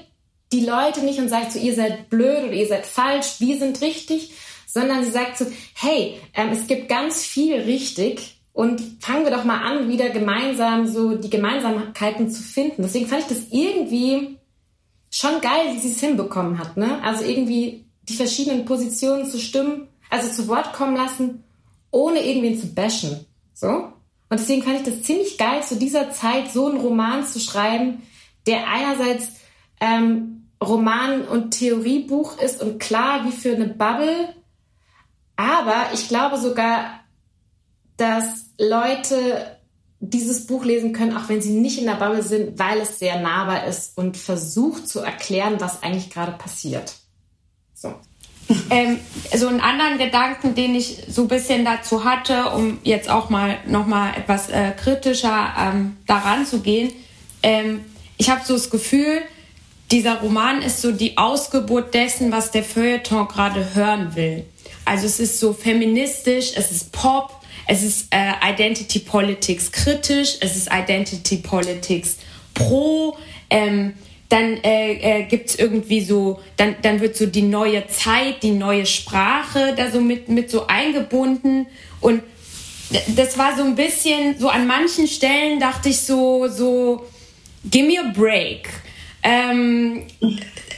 die Leute nicht und sagt so, ihr seid blöd oder ihr seid falsch, wir sind richtig, sondern sie sagt so, hey, ähm, es gibt ganz viel richtig und fangen wir doch mal an, wieder gemeinsam so die Gemeinsamkeiten zu finden. Deswegen fand ich das irgendwie schon geil, wie sie es hinbekommen hat. Ne? Also irgendwie die verschiedenen Positionen zu stimmen, also zu Wort kommen lassen, ohne irgendwen zu bashen. So. Und deswegen fand ich das ziemlich geil, zu dieser Zeit so einen Roman zu schreiben, der einerseits ähm, Roman und Theoriebuch ist und klar wie für eine Bubble, aber ich glaube sogar, dass Leute dieses Buch lesen können, auch wenn sie nicht in der Bubble sind, weil es sehr nahbar ist und versucht zu erklären, was eigentlich gerade passiert. So. Ähm, so einen anderen Gedanken, den ich so ein bisschen dazu hatte, um jetzt auch mal noch mal etwas äh, kritischer ähm, daran zu gehen. Ähm, ich habe so das Gefühl, dieser Roman ist so die Ausgeburt dessen, was der Feuilleton gerade hören will. Also es ist so feministisch, es ist Pop, es ist äh, Identity Politics kritisch, es ist Identity Politics pro. Ähm, dann äh, äh, gibt es irgendwie so, dann, dann wird so die neue Zeit, die neue Sprache da so mit, mit so eingebunden. Und das war so ein bisschen, so an manchen Stellen dachte ich so, so, give me a break. Ähm,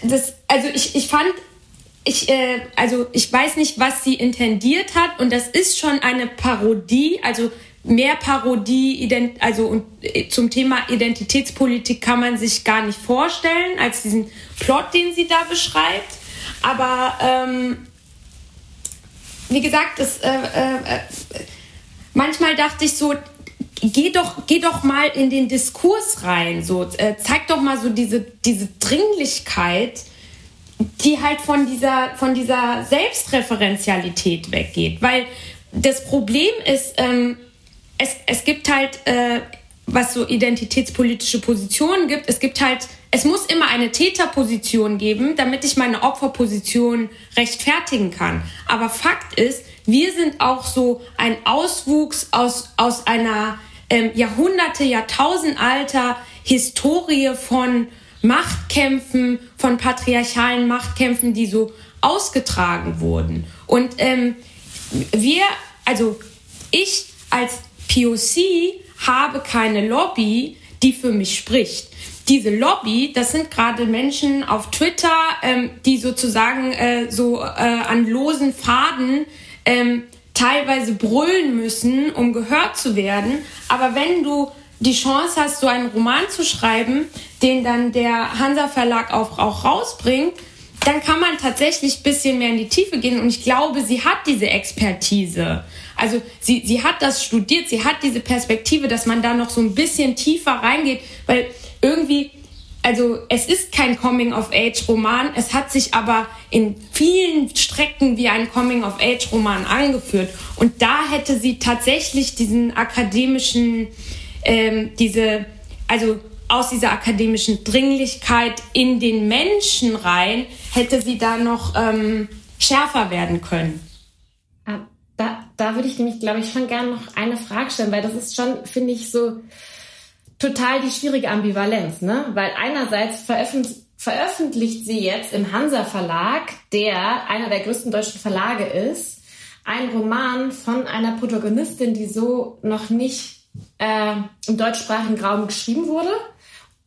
das, also ich, ich fand ich, äh, also ich weiß nicht, was sie intendiert hat und das ist schon eine Parodie, also mehr Parodie, also und, äh, zum Thema Identitätspolitik kann man sich gar nicht vorstellen als diesen Plot, den sie da beschreibt. Aber ähm, wie gesagt, das, äh, äh, manchmal dachte ich so, geh doch, geh doch mal in den Diskurs rein, so äh, zeig doch mal so diese diese Dringlichkeit die halt von dieser, von dieser Selbstreferenzialität weggeht. Weil das Problem ist, ähm, es, es gibt halt, äh, was so identitätspolitische Positionen gibt, es gibt halt, es muss immer eine Täterposition geben, damit ich meine Opferposition rechtfertigen kann. Aber Fakt ist, wir sind auch so ein Auswuchs aus, aus einer ähm, Jahrhunderte, Jahrtausend alter Historie von Machtkämpfen, von patriarchalen Machtkämpfen, die so ausgetragen wurden. Und ähm, wir, also ich als POC habe keine Lobby, die für mich spricht. Diese Lobby, das sind gerade Menschen auf Twitter, ähm, die sozusagen äh, so äh, an losen Faden ähm, teilweise brüllen müssen, um gehört zu werden. Aber wenn du die Chance hast, so einen Roman zu schreiben, den dann der Hansa Verlag auch, auch rausbringt, dann kann man tatsächlich ein bisschen mehr in die Tiefe gehen. Und ich glaube, sie hat diese Expertise. Also sie, sie hat das studiert, sie hat diese Perspektive, dass man da noch so ein bisschen tiefer reingeht, weil irgendwie, also es ist kein Coming-of-Age-Roman, es hat sich aber in vielen Strecken wie ein Coming-of-Age-Roman angeführt. Und da hätte sie tatsächlich diesen akademischen ähm, diese, also aus dieser akademischen Dringlichkeit in den Menschen rein, hätte sie da noch ähm, schärfer werden können. Ah, da, da würde ich nämlich, glaube ich, schon gerne noch eine Frage stellen, weil das ist schon, finde ich, so total die schwierige Ambivalenz, ne? Weil einerseits veröffentlicht, veröffentlicht sie jetzt im Hansa Verlag, der einer der größten deutschen Verlage ist, einen Roman von einer Protagonistin, die so noch nicht äh, im deutschsprachigen Raum geschrieben wurde.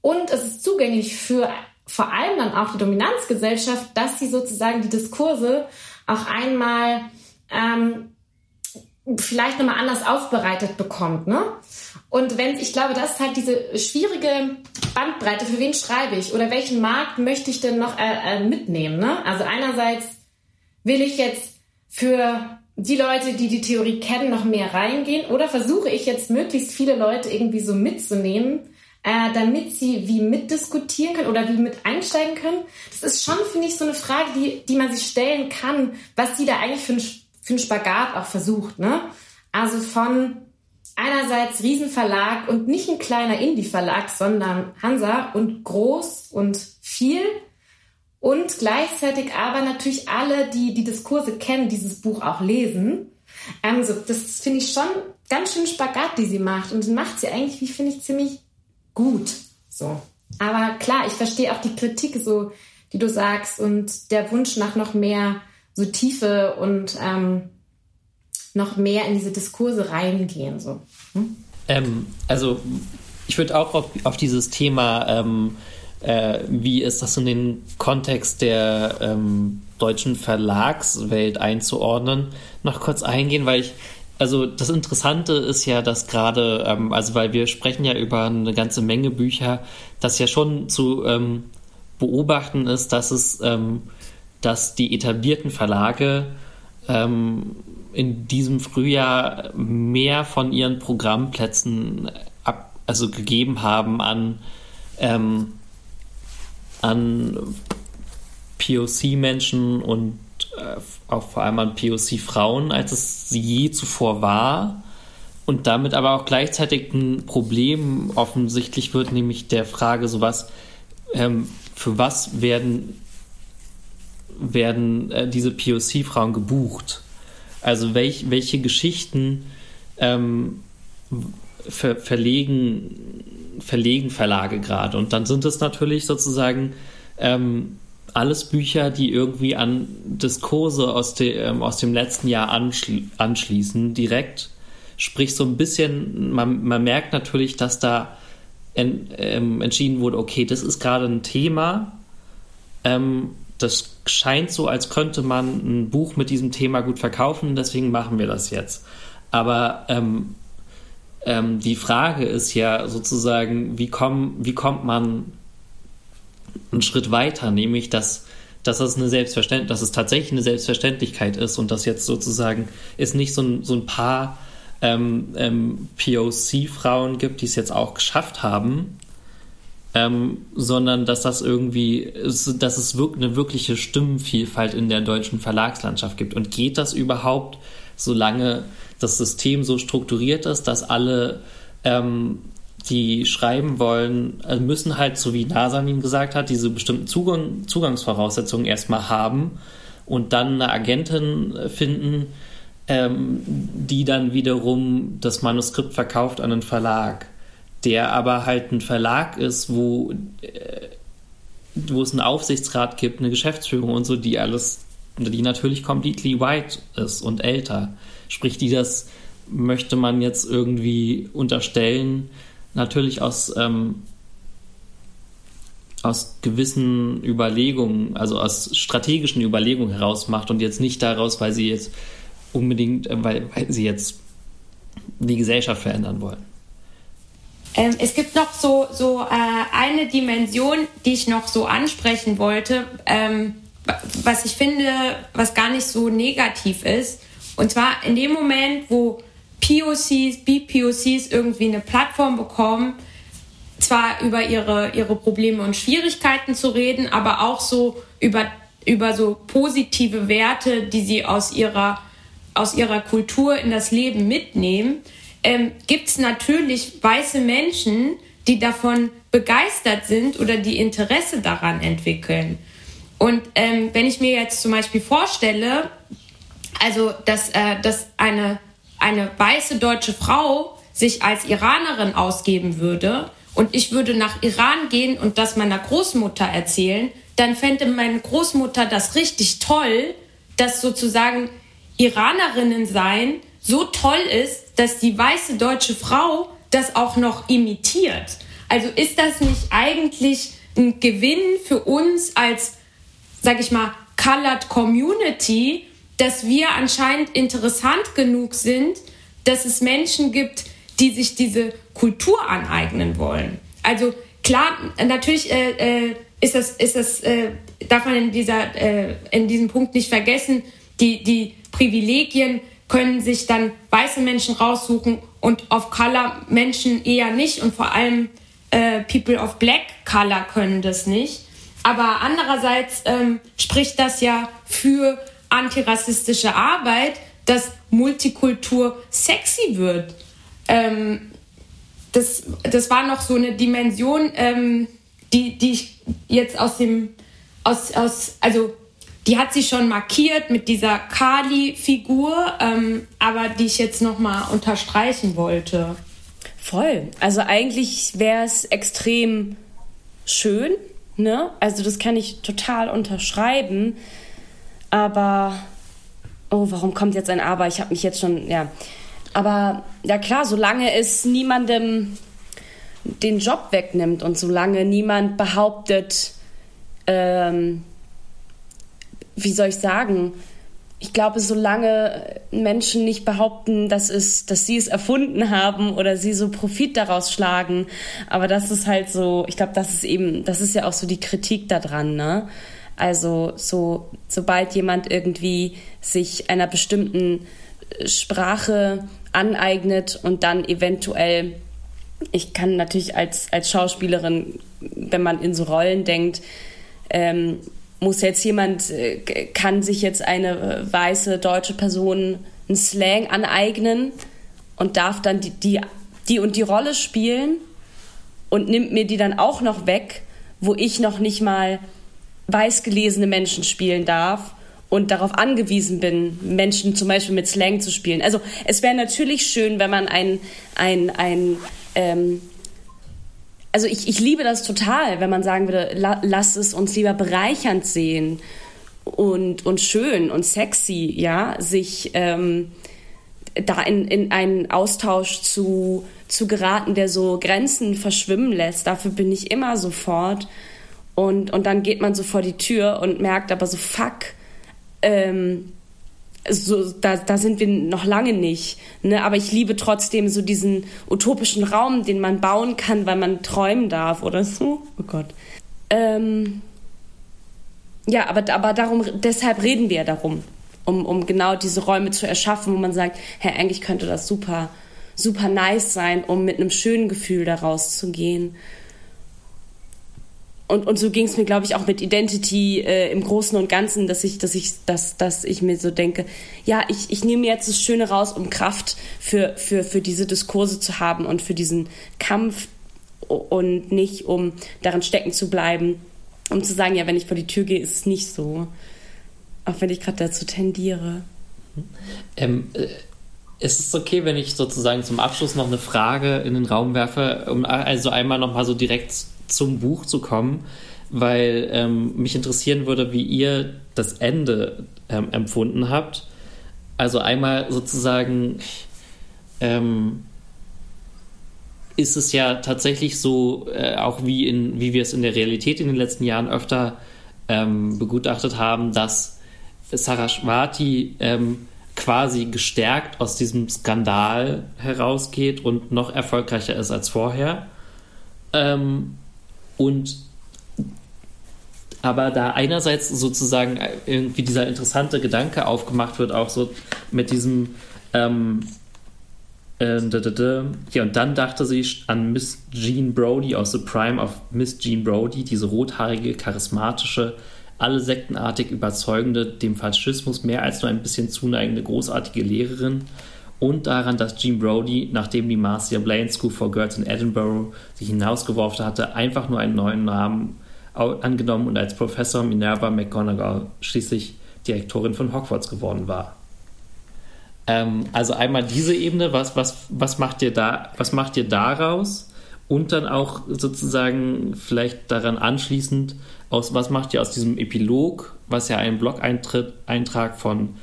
Und es ist zugänglich für vor allem dann auch die Dominanzgesellschaft, dass sie sozusagen die Diskurse auch einmal ähm, vielleicht nochmal anders aufbereitet bekommt. Ne? Und wenn, ich glaube, das ist halt diese schwierige Bandbreite, für wen schreibe ich oder welchen Markt möchte ich denn noch äh, äh, mitnehmen. Ne? Also einerseits will ich jetzt für die Leute, die die Theorie kennen, noch mehr reingehen? Oder versuche ich jetzt möglichst viele Leute irgendwie so mitzunehmen, äh, damit sie wie mitdiskutieren können oder wie mit einsteigen können? Das ist schon, finde ich, so eine Frage, die, die man sich stellen kann, was sie da eigentlich für, ein, für einen Spagat auch versucht. Ne? Also von einerseits Riesenverlag und nicht ein kleiner Indie-Verlag, sondern Hansa und groß und viel und gleichzeitig aber natürlich alle, die die Diskurse kennen, dieses Buch auch lesen. Ähm, so, das finde ich schon ganz schön Spagat, die sie macht. Und macht sie eigentlich, wie finde ich, ziemlich gut. So. Aber klar, ich verstehe auch die Kritik so, die du sagst, und der Wunsch nach noch mehr so Tiefe und ähm, noch mehr in diese Diskurse reingehen. So. Hm? Ähm, also ich würde auch auf, auf, dieses Thema, ähm, äh, wie ist das in den Kontext der ähm, deutschen Verlagswelt einzuordnen, noch kurz eingehen, weil ich also das Interessante ist ja, dass gerade, ähm, also weil wir sprechen ja über eine ganze Menge Bücher, dass ja schon zu ähm, beobachten ist, dass es, ähm, dass die etablierten Verlage ähm, in diesem Frühjahr mehr von ihren Programmplätzen ab, also gegeben haben an ähm, an POC-Menschen und äh, auch vor allem an POC-Frauen, als es je zuvor war. Und damit aber auch gleichzeitig ein Problem offensichtlich wird, nämlich der Frage, so was, ähm, für was werden, werden äh, diese POC-Frauen gebucht? Also welch, welche Geschichten ähm, ver verlegen, verlegen Verlage gerade? Und dann sind es natürlich sozusagen ähm, alles Bücher, die irgendwie an Diskurse aus, de, ähm, aus dem letzten Jahr anschli anschließen, direkt. Sprich, so ein bisschen, man, man merkt natürlich, dass da en, ähm, entschieden wurde, okay, das ist gerade ein Thema, ähm, das scheint so, als könnte man ein Buch mit diesem Thema gut verkaufen, deswegen machen wir das jetzt. Aber ähm, ähm, die Frage ist ja sozusagen, wie, komm, wie kommt man einen Schritt weiter, nämlich dass, dass das eine Selbstverständlich, dass es tatsächlich eine Selbstverständlichkeit ist und dass jetzt sozusagen es nicht so ein, so ein paar ähm, ähm, POC-Frauen gibt, die es jetzt auch geschafft haben, ähm, sondern dass das irgendwie, dass es eine wirkliche Stimmenvielfalt in der deutschen Verlagslandschaft gibt. Und geht das überhaupt, solange das System so strukturiert ist, dass alle ähm, die schreiben wollen, also müssen halt, so wie Nasanin gesagt hat, diese bestimmten Zugang, Zugangsvoraussetzungen erstmal haben und dann eine Agentin finden, ähm, die dann wiederum das Manuskript verkauft an einen Verlag, der aber halt ein Verlag ist, wo, äh, wo es einen Aufsichtsrat gibt, eine Geschäftsführung und so, die alles, die natürlich completely white ist und älter. Sprich, die das möchte man jetzt irgendwie unterstellen, natürlich aus, ähm, aus gewissen Überlegungen, also aus strategischen Überlegungen heraus macht und jetzt nicht daraus, weil sie jetzt unbedingt, äh, weil, weil sie jetzt die Gesellschaft verändern wollen. Ähm, es gibt noch so, so äh, eine Dimension, die ich noch so ansprechen wollte, ähm, was ich finde, was gar nicht so negativ ist. Und zwar in dem Moment, wo POCs, BPOCs irgendwie eine Plattform bekommen, zwar über ihre, ihre Probleme und Schwierigkeiten zu reden, aber auch so über, über so positive Werte, die sie aus ihrer, aus ihrer Kultur in das Leben mitnehmen, ähm, gibt es natürlich weiße Menschen, die davon begeistert sind oder die Interesse daran entwickeln. Und ähm, wenn ich mir jetzt zum Beispiel vorstelle, also dass, äh, dass eine eine weiße deutsche Frau sich als Iranerin ausgeben würde und ich würde nach Iran gehen und das meiner Großmutter erzählen, dann fände meine Großmutter das richtig toll, dass sozusagen Iranerinnen sein so toll ist, dass die weiße deutsche Frau das auch noch imitiert. Also ist das nicht eigentlich ein Gewinn für uns als, sag ich mal, Colored Community, dass wir anscheinend interessant genug sind, dass es Menschen gibt, die sich diese Kultur aneignen wollen. Also klar, natürlich äh, äh, ist das, ist das, äh, darf man in dieser, äh, in diesem Punkt nicht vergessen, die, die Privilegien können sich dann weiße Menschen raussuchen und auf Color Menschen eher nicht und vor allem äh, People of Black Color können das nicht. Aber andererseits ähm, spricht das ja für antirassistische Arbeit, dass Multikultur sexy wird. Ähm, das, das war noch so eine Dimension, ähm, die, die ich jetzt aus dem, aus, aus, also die hat sich schon markiert mit dieser Kali-Figur, ähm, aber die ich jetzt nochmal unterstreichen wollte. Voll. Also eigentlich wäre es extrem schön, Ne? Also das kann ich total unterschreiben. Aber, oh, warum kommt jetzt ein Aber? Ich habe mich jetzt schon, ja. Aber ja klar, solange es niemandem den Job wegnimmt und solange niemand behauptet, ähm, wie soll ich sagen, ich glaube, solange Menschen nicht behaupten, dass, es, dass sie es erfunden haben oder sie so Profit daraus schlagen, aber das ist halt so, ich glaube, das ist eben, das ist ja auch so die Kritik daran, ne? Also so, sobald jemand irgendwie sich einer bestimmten Sprache aneignet und dann eventuell, ich kann natürlich als, als Schauspielerin, wenn man in so Rollen denkt, ähm, muss jetzt jemand, äh, kann sich jetzt eine äh, weiße deutsche Person einen Slang aneignen und darf dann die, die, die und die Rolle spielen und nimmt mir die dann auch noch weg, wo ich noch nicht mal weiß gelesene Menschen spielen darf und darauf angewiesen bin, Menschen zum Beispiel mit Slang zu spielen. Also es wäre natürlich schön, wenn man ein, ein, ein ähm, also ich, ich liebe das total, wenn man sagen würde, la, lass es uns lieber bereichernd sehen und, und schön und sexy, ja, sich ähm, da in, in einen Austausch zu, zu geraten, der so Grenzen verschwimmen lässt. Dafür bin ich immer sofort. Und, und dann geht man so vor die Tür und merkt aber so, fuck, ähm, so, da, da sind wir noch lange nicht. Ne? Aber ich liebe trotzdem so diesen utopischen Raum, den man bauen kann, weil man träumen darf oder so. Oh Gott. Ähm, ja, aber, aber darum, deshalb reden wir ja darum, um, um genau diese Räume zu erschaffen, wo man sagt, hey, eigentlich könnte das super, super nice sein, um mit einem schönen Gefühl daraus zu gehen und, und so ging es mir, glaube ich, auch mit Identity äh, im Großen und Ganzen, dass ich, dass ich, dass, dass ich mir so denke, ja, ich, ich nehme jetzt das Schöne raus, um Kraft für, für, für diese Diskurse zu haben und für diesen Kampf und nicht, um darin stecken zu bleiben, um zu sagen, ja, wenn ich vor die Tür gehe, ist es nicht so. Auch wenn ich gerade dazu tendiere. Ähm, äh, ist es okay, wenn ich sozusagen zum Abschluss noch eine Frage in den Raum werfe, um also einmal nochmal so direkt zum Buch zu kommen, weil ähm, mich interessieren würde, wie ihr das Ende ähm, empfunden habt. Also einmal sozusagen ähm, ist es ja tatsächlich so, äh, auch wie, in, wie wir es in der Realität in den letzten Jahren öfter ähm, begutachtet haben, dass Saraswati ähm, quasi gestärkt aus diesem Skandal herausgeht und noch erfolgreicher ist als vorher. Ähm, und aber da einerseits sozusagen irgendwie dieser interessante Gedanke aufgemacht wird, auch so mit diesem ähm, äh, ja, und dann dachte sie an Miss Jean Brody aus The Prime of Miss Jean Brody, diese rothaarige, charismatische, alle sektenartig überzeugende, dem Faschismus mehr als nur ein bisschen zuneigende, großartige Lehrerin und daran, dass Jean Brody, nachdem die Marcia Blaine School for Girls in Edinburgh sich hinausgeworfen hatte, einfach nur einen neuen Namen angenommen und als Professor Minerva McGonagall schließlich Direktorin von Hogwarts geworden war. Ähm, also einmal diese Ebene, was, was, was, macht ihr da, was macht ihr daraus? Und dann auch sozusagen vielleicht daran anschließend, aus, was macht ihr aus diesem Epilog, was ja ein Blog-Eintrag von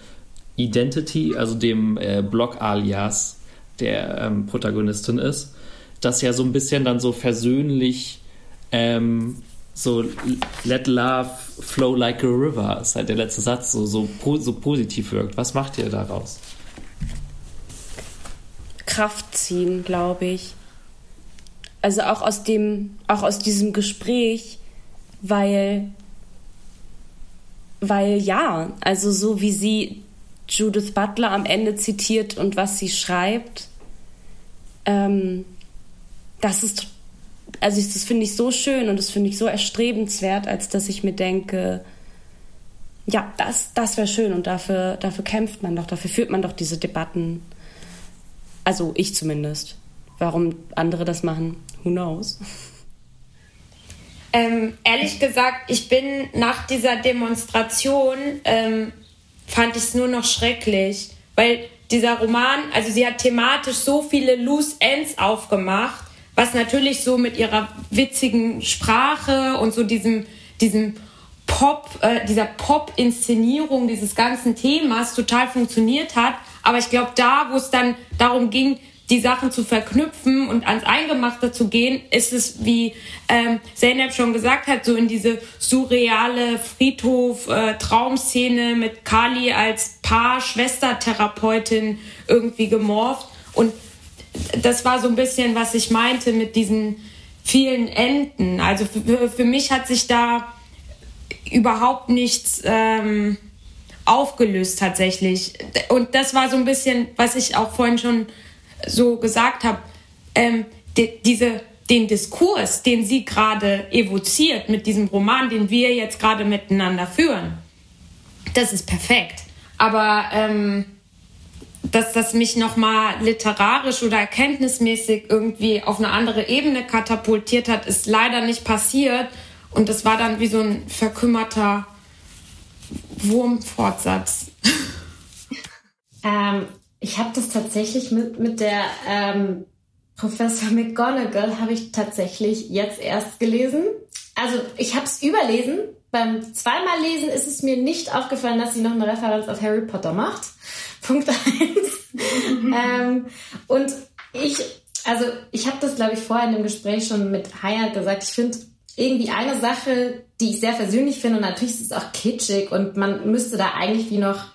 Identity, also dem äh, Blog-Alias der ähm, Protagonistin ist, das ja so ein bisschen dann so versöhnlich ähm, so let love flow like a river ist halt der letzte Satz so, so, so positiv wirkt. Was macht ihr daraus? Kraft ziehen, glaube ich. Also auch aus dem, auch aus diesem Gespräch, weil, weil ja, also so wie sie Judith Butler am Ende zitiert und was sie schreibt, ähm, das ist, also das finde ich so schön und das finde ich so erstrebenswert, als dass ich mir denke, ja, das, das wäre schön und dafür, dafür kämpft man doch, dafür führt man doch diese Debatten. Also ich zumindest. Warum andere das machen, who knows? Ähm, ehrlich gesagt, ich bin nach dieser Demonstration ähm, fand ich es nur noch schrecklich, weil dieser Roman, also sie hat thematisch so viele Loose Ends aufgemacht, was natürlich so mit ihrer witzigen Sprache und so diesem, diesem Pop, äh, dieser Pop-Inszenierung dieses ganzen Themas total funktioniert hat. Aber ich glaube, da, wo es dann darum ging, die Sachen zu verknüpfen und ans Eingemachte zu gehen, ist es, wie ähm, Zeynep schon gesagt hat, so in diese surreale Friedhof-Traumszene äh, mit Kali als Paar-Schwester-Therapeutin irgendwie gemorpht. Und das war so ein bisschen, was ich meinte mit diesen vielen Enden. Also für, für mich hat sich da überhaupt nichts ähm, aufgelöst tatsächlich. Und das war so ein bisschen, was ich auch vorhin schon so gesagt habe, ähm, die, diese, den Diskurs, den sie gerade evoziert mit diesem Roman, den wir jetzt gerade miteinander führen, das ist perfekt. Aber ähm, dass das mich nochmal literarisch oder erkenntnismäßig irgendwie auf eine andere Ebene katapultiert hat, ist leider nicht passiert. Und das war dann wie so ein verkümmerter Wurmfortsatz. Ähm, ich habe das tatsächlich mit, mit der ähm, Professor McGonagall habe ich tatsächlich jetzt erst gelesen. Also ich habe es überlesen. Beim zweimal Lesen ist es mir nicht aufgefallen, dass sie noch eine Referenz auf Harry Potter macht. Punkt eins. ähm, und ich, also ich habe das, glaube ich, vorher in dem Gespräch schon mit Haya gesagt. Ich finde irgendwie eine Sache, die ich sehr versöhnlich finde, und natürlich ist es auch kitschig und man müsste da eigentlich wie noch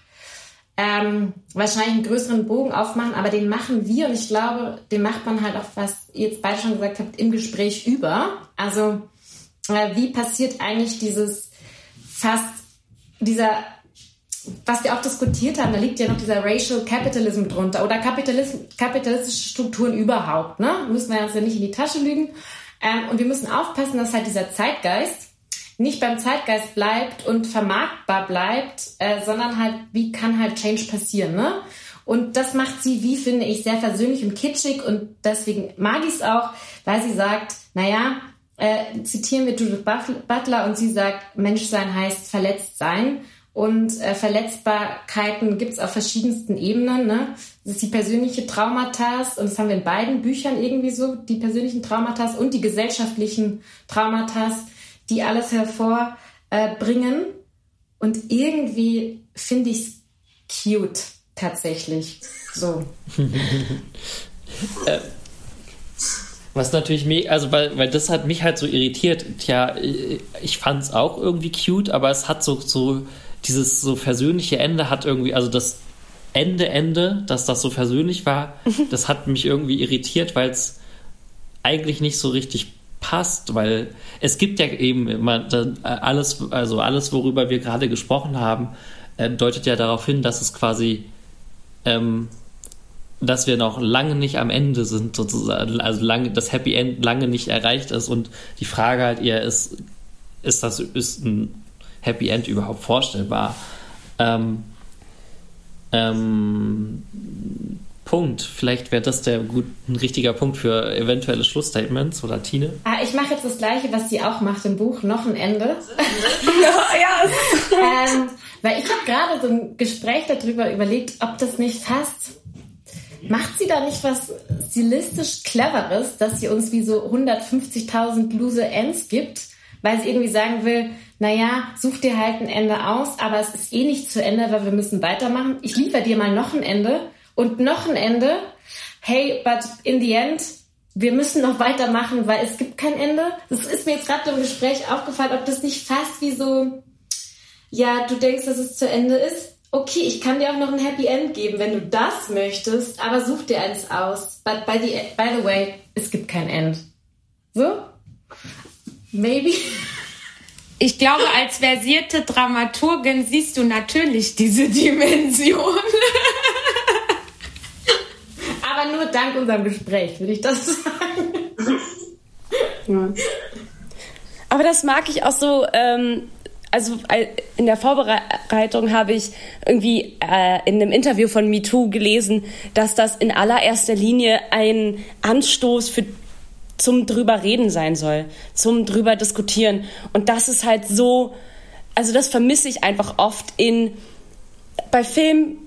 ähm, wahrscheinlich einen größeren Bogen aufmachen, aber den machen wir und ich glaube, den macht man halt auch, was ihr jetzt beide schon gesagt habt, im Gespräch über. Also äh, wie passiert eigentlich dieses fast dieser was wir auch diskutiert haben, da liegt ja noch dieser Racial Capitalism drunter oder Kapitalism, kapitalistische Strukturen überhaupt. Ne? Müssen wir uns ja nicht in die Tasche lügen. Ähm, und wir müssen aufpassen, dass halt dieser Zeitgeist nicht beim Zeitgeist bleibt und vermarktbar bleibt, äh, sondern halt, wie kann halt Change passieren, ne? Und das macht sie, wie finde ich, sehr versöhnlich und kitschig und deswegen mag ich es auch, weil sie sagt, naja, äh, zitieren wir Judith Butler und sie sagt, Menschsein heißt verletzt sein. Und äh, Verletzbarkeiten gibt es auf verschiedensten Ebenen. Ne? Das ist die persönliche Traumata, und das haben wir in beiden Büchern irgendwie so, die persönlichen Traumata und die gesellschaftlichen Traumata die alles hervorbringen. Und irgendwie finde ich es cute, tatsächlich. So. äh, was natürlich mega, also weil, weil das hat mich halt so irritiert. Tja, ich fand es auch irgendwie cute, aber es hat so, so dieses so versöhnliche Ende hat irgendwie, also das Ende, Ende, dass das so versöhnlich war, das hat mich irgendwie irritiert, weil es eigentlich nicht so richtig passt, weil es gibt ja eben immer alles, also alles, worüber wir gerade gesprochen haben, äh, deutet ja darauf hin, dass es quasi, ähm, dass wir noch lange nicht am Ende sind, sozusagen, also lange, das Happy End lange nicht erreicht ist und die Frage halt eher ist, ist das, ist ein Happy End überhaupt vorstellbar? Ähm, ähm, Punkt. Vielleicht wäre das der gut, ein richtiger Punkt für eventuelle Schlussstatements oder Tine. Ah, ich mache jetzt das Gleiche, was sie auch macht im Buch, noch ein Ende. ja, ja. ähm, weil ich habe gerade so ein Gespräch darüber überlegt, ob das nicht fast Macht sie da nicht was stilistisch Cleveres, dass sie uns wie so 150.000 lose Ends gibt, weil sie irgendwie sagen will, naja, such dir halt ein Ende aus, aber es ist eh nicht zu Ende, weil wir müssen weitermachen. Ich liefere dir mal noch ein Ende und noch ein Ende. Hey, but in the end, wir müssen noch weitermachen, weil es gibt kein Ende. Das ist mir jetzt gerade im Gespräch aufgefallen, ob das nicht fast wie so, ja, du denkst, dass es zu Ende ist. Okay, ich kann dir auch noch ein Happy End geben, wenn du das möchtest, aber such dir eins aus. But by the, by the way, es gibt kein End. So? Maybe. Ich glaube, als versierte Dramaturgin siehst du natürlich diese Dimension. aber nur dank unserem Gespräch, würde ich das sagen. Ja. Aber das mag ich auch so. Ähm, also in der Vorbereitung habe ich irgendwie äh, in einem Interview von MeToo gelesen, dass das in allererster Linie ein Anstoß für zum drüber reden sein soll, zum drüber diskutieren. Und das ist halt so, also das vermisse ich einfach oft in bei Filmen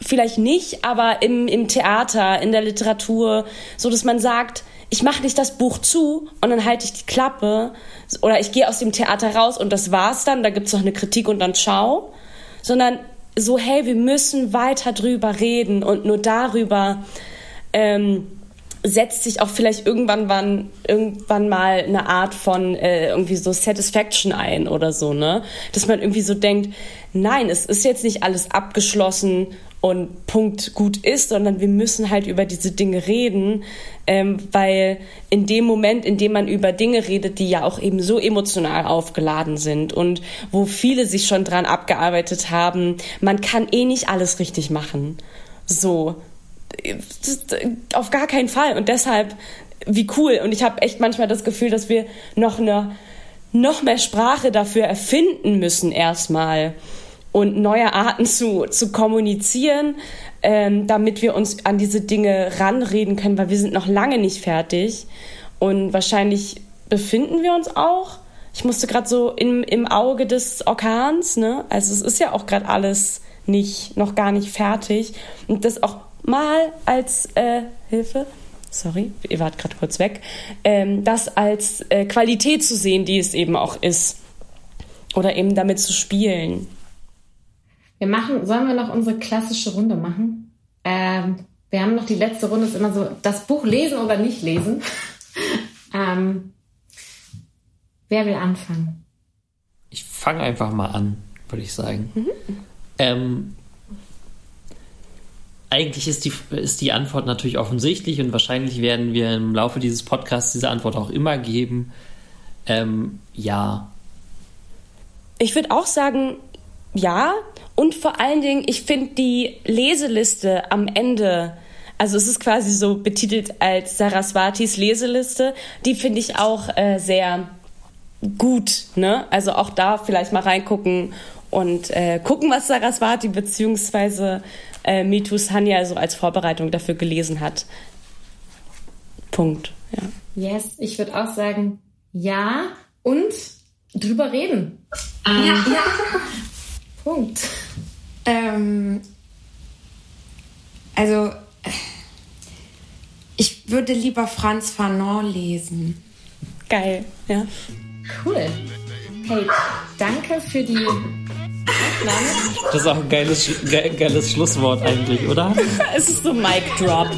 vielleicht nicht, aber im, im Theater, in der Literatur, so dass man sagt, ich mache nicht das Buch zu und dann halte ich die Klappe oder ich gehe aus dem Theater raus und das war's dann, da gibt's noch eine Kritik und dann ciao, sondern so, hey, wir müssen weiter drüber reden und nur darüber ähm, setzt sich auch vielleicht irgendwann wann, irgendwann mal eine Art von äh, irgendwie so Satisfaction ein oder so, ne? Dass man irgendwie so denkt, nein, es ist jetzt nicht alles abgeschlossen und Punkt gut ist, sondern wir müssen halt über diese Dinge reden, ähm, weil in dem Moment, in dem man über Dinge redet, die ja auch eben so emotional aufgeladen sind und wo viele sich schon dran abgearbeitet haben, man kann eh nicht alles richtig machen. So, auf gar keinen Fall. Und deshalb, wie cool. Und ich habe echt manchmal das Gefühl, dass wir noch eine noch mehr Sprache dafür erfinden müssen erstmal und neue Arten zu, zu kommunizieren, ähm, damit wir uns an diese Dinge ranreden können, weil wir sind noch lange nicht fertig und wahrscheinlich befinden wir uns auch. Ich musste gerade so im, im Auge des Orkans, ne? Also es ist ja auch gerade alles nicht, noch gar nicht fertig und das auch mal als äh, Hilfe, sorry, ihr wart gerade kurz weg, ähm, das als äh, Qualität zu sehen, die es eben auch ist. Oder eben damit zu spielen. Wir machen, sollen wir noch unsere klassische Runde machen? Ähm, wir haben noch die letzte Runde, ist immer so, das Buch lesen oder nicht lesen. ähm, wer will anfangen? Ich fange einfach mal an, würde ich sagen. Mhm. Ähm, eigentlich ist die, ist die Antwort natürlich offensichtlich und wahrscheinlich werden wir im Laufe dieses Podcasts diese Antwort auch immer geben. Ähm, ja. Ich würde auch sagen, ja. Und vor allen Dingen, ich finde die Leseliste am Ende, also es ist quasi so betitelt als Saraswatis Leseliste, die finde ich auch äh, sehr gut. Ne? Also auch da vielleicht mal reingucken und äh, gucken, was Saraswati beziehungsweise äh, Mitu Sanya so als Vorbereitung dafür gelesen hat. Punkt. Ja. Yes, ich würde auch sagen, ja und drüber reden. Ähm, ja. ja. Punkt. Ähm, also, ich würde lieber Franz Fanon lesen. Geil, ja. Cool. Hey, danke für die das ist auch ein geiles, ge geiles Schlusswort eigentlich, oder? es ist so Mic Drop.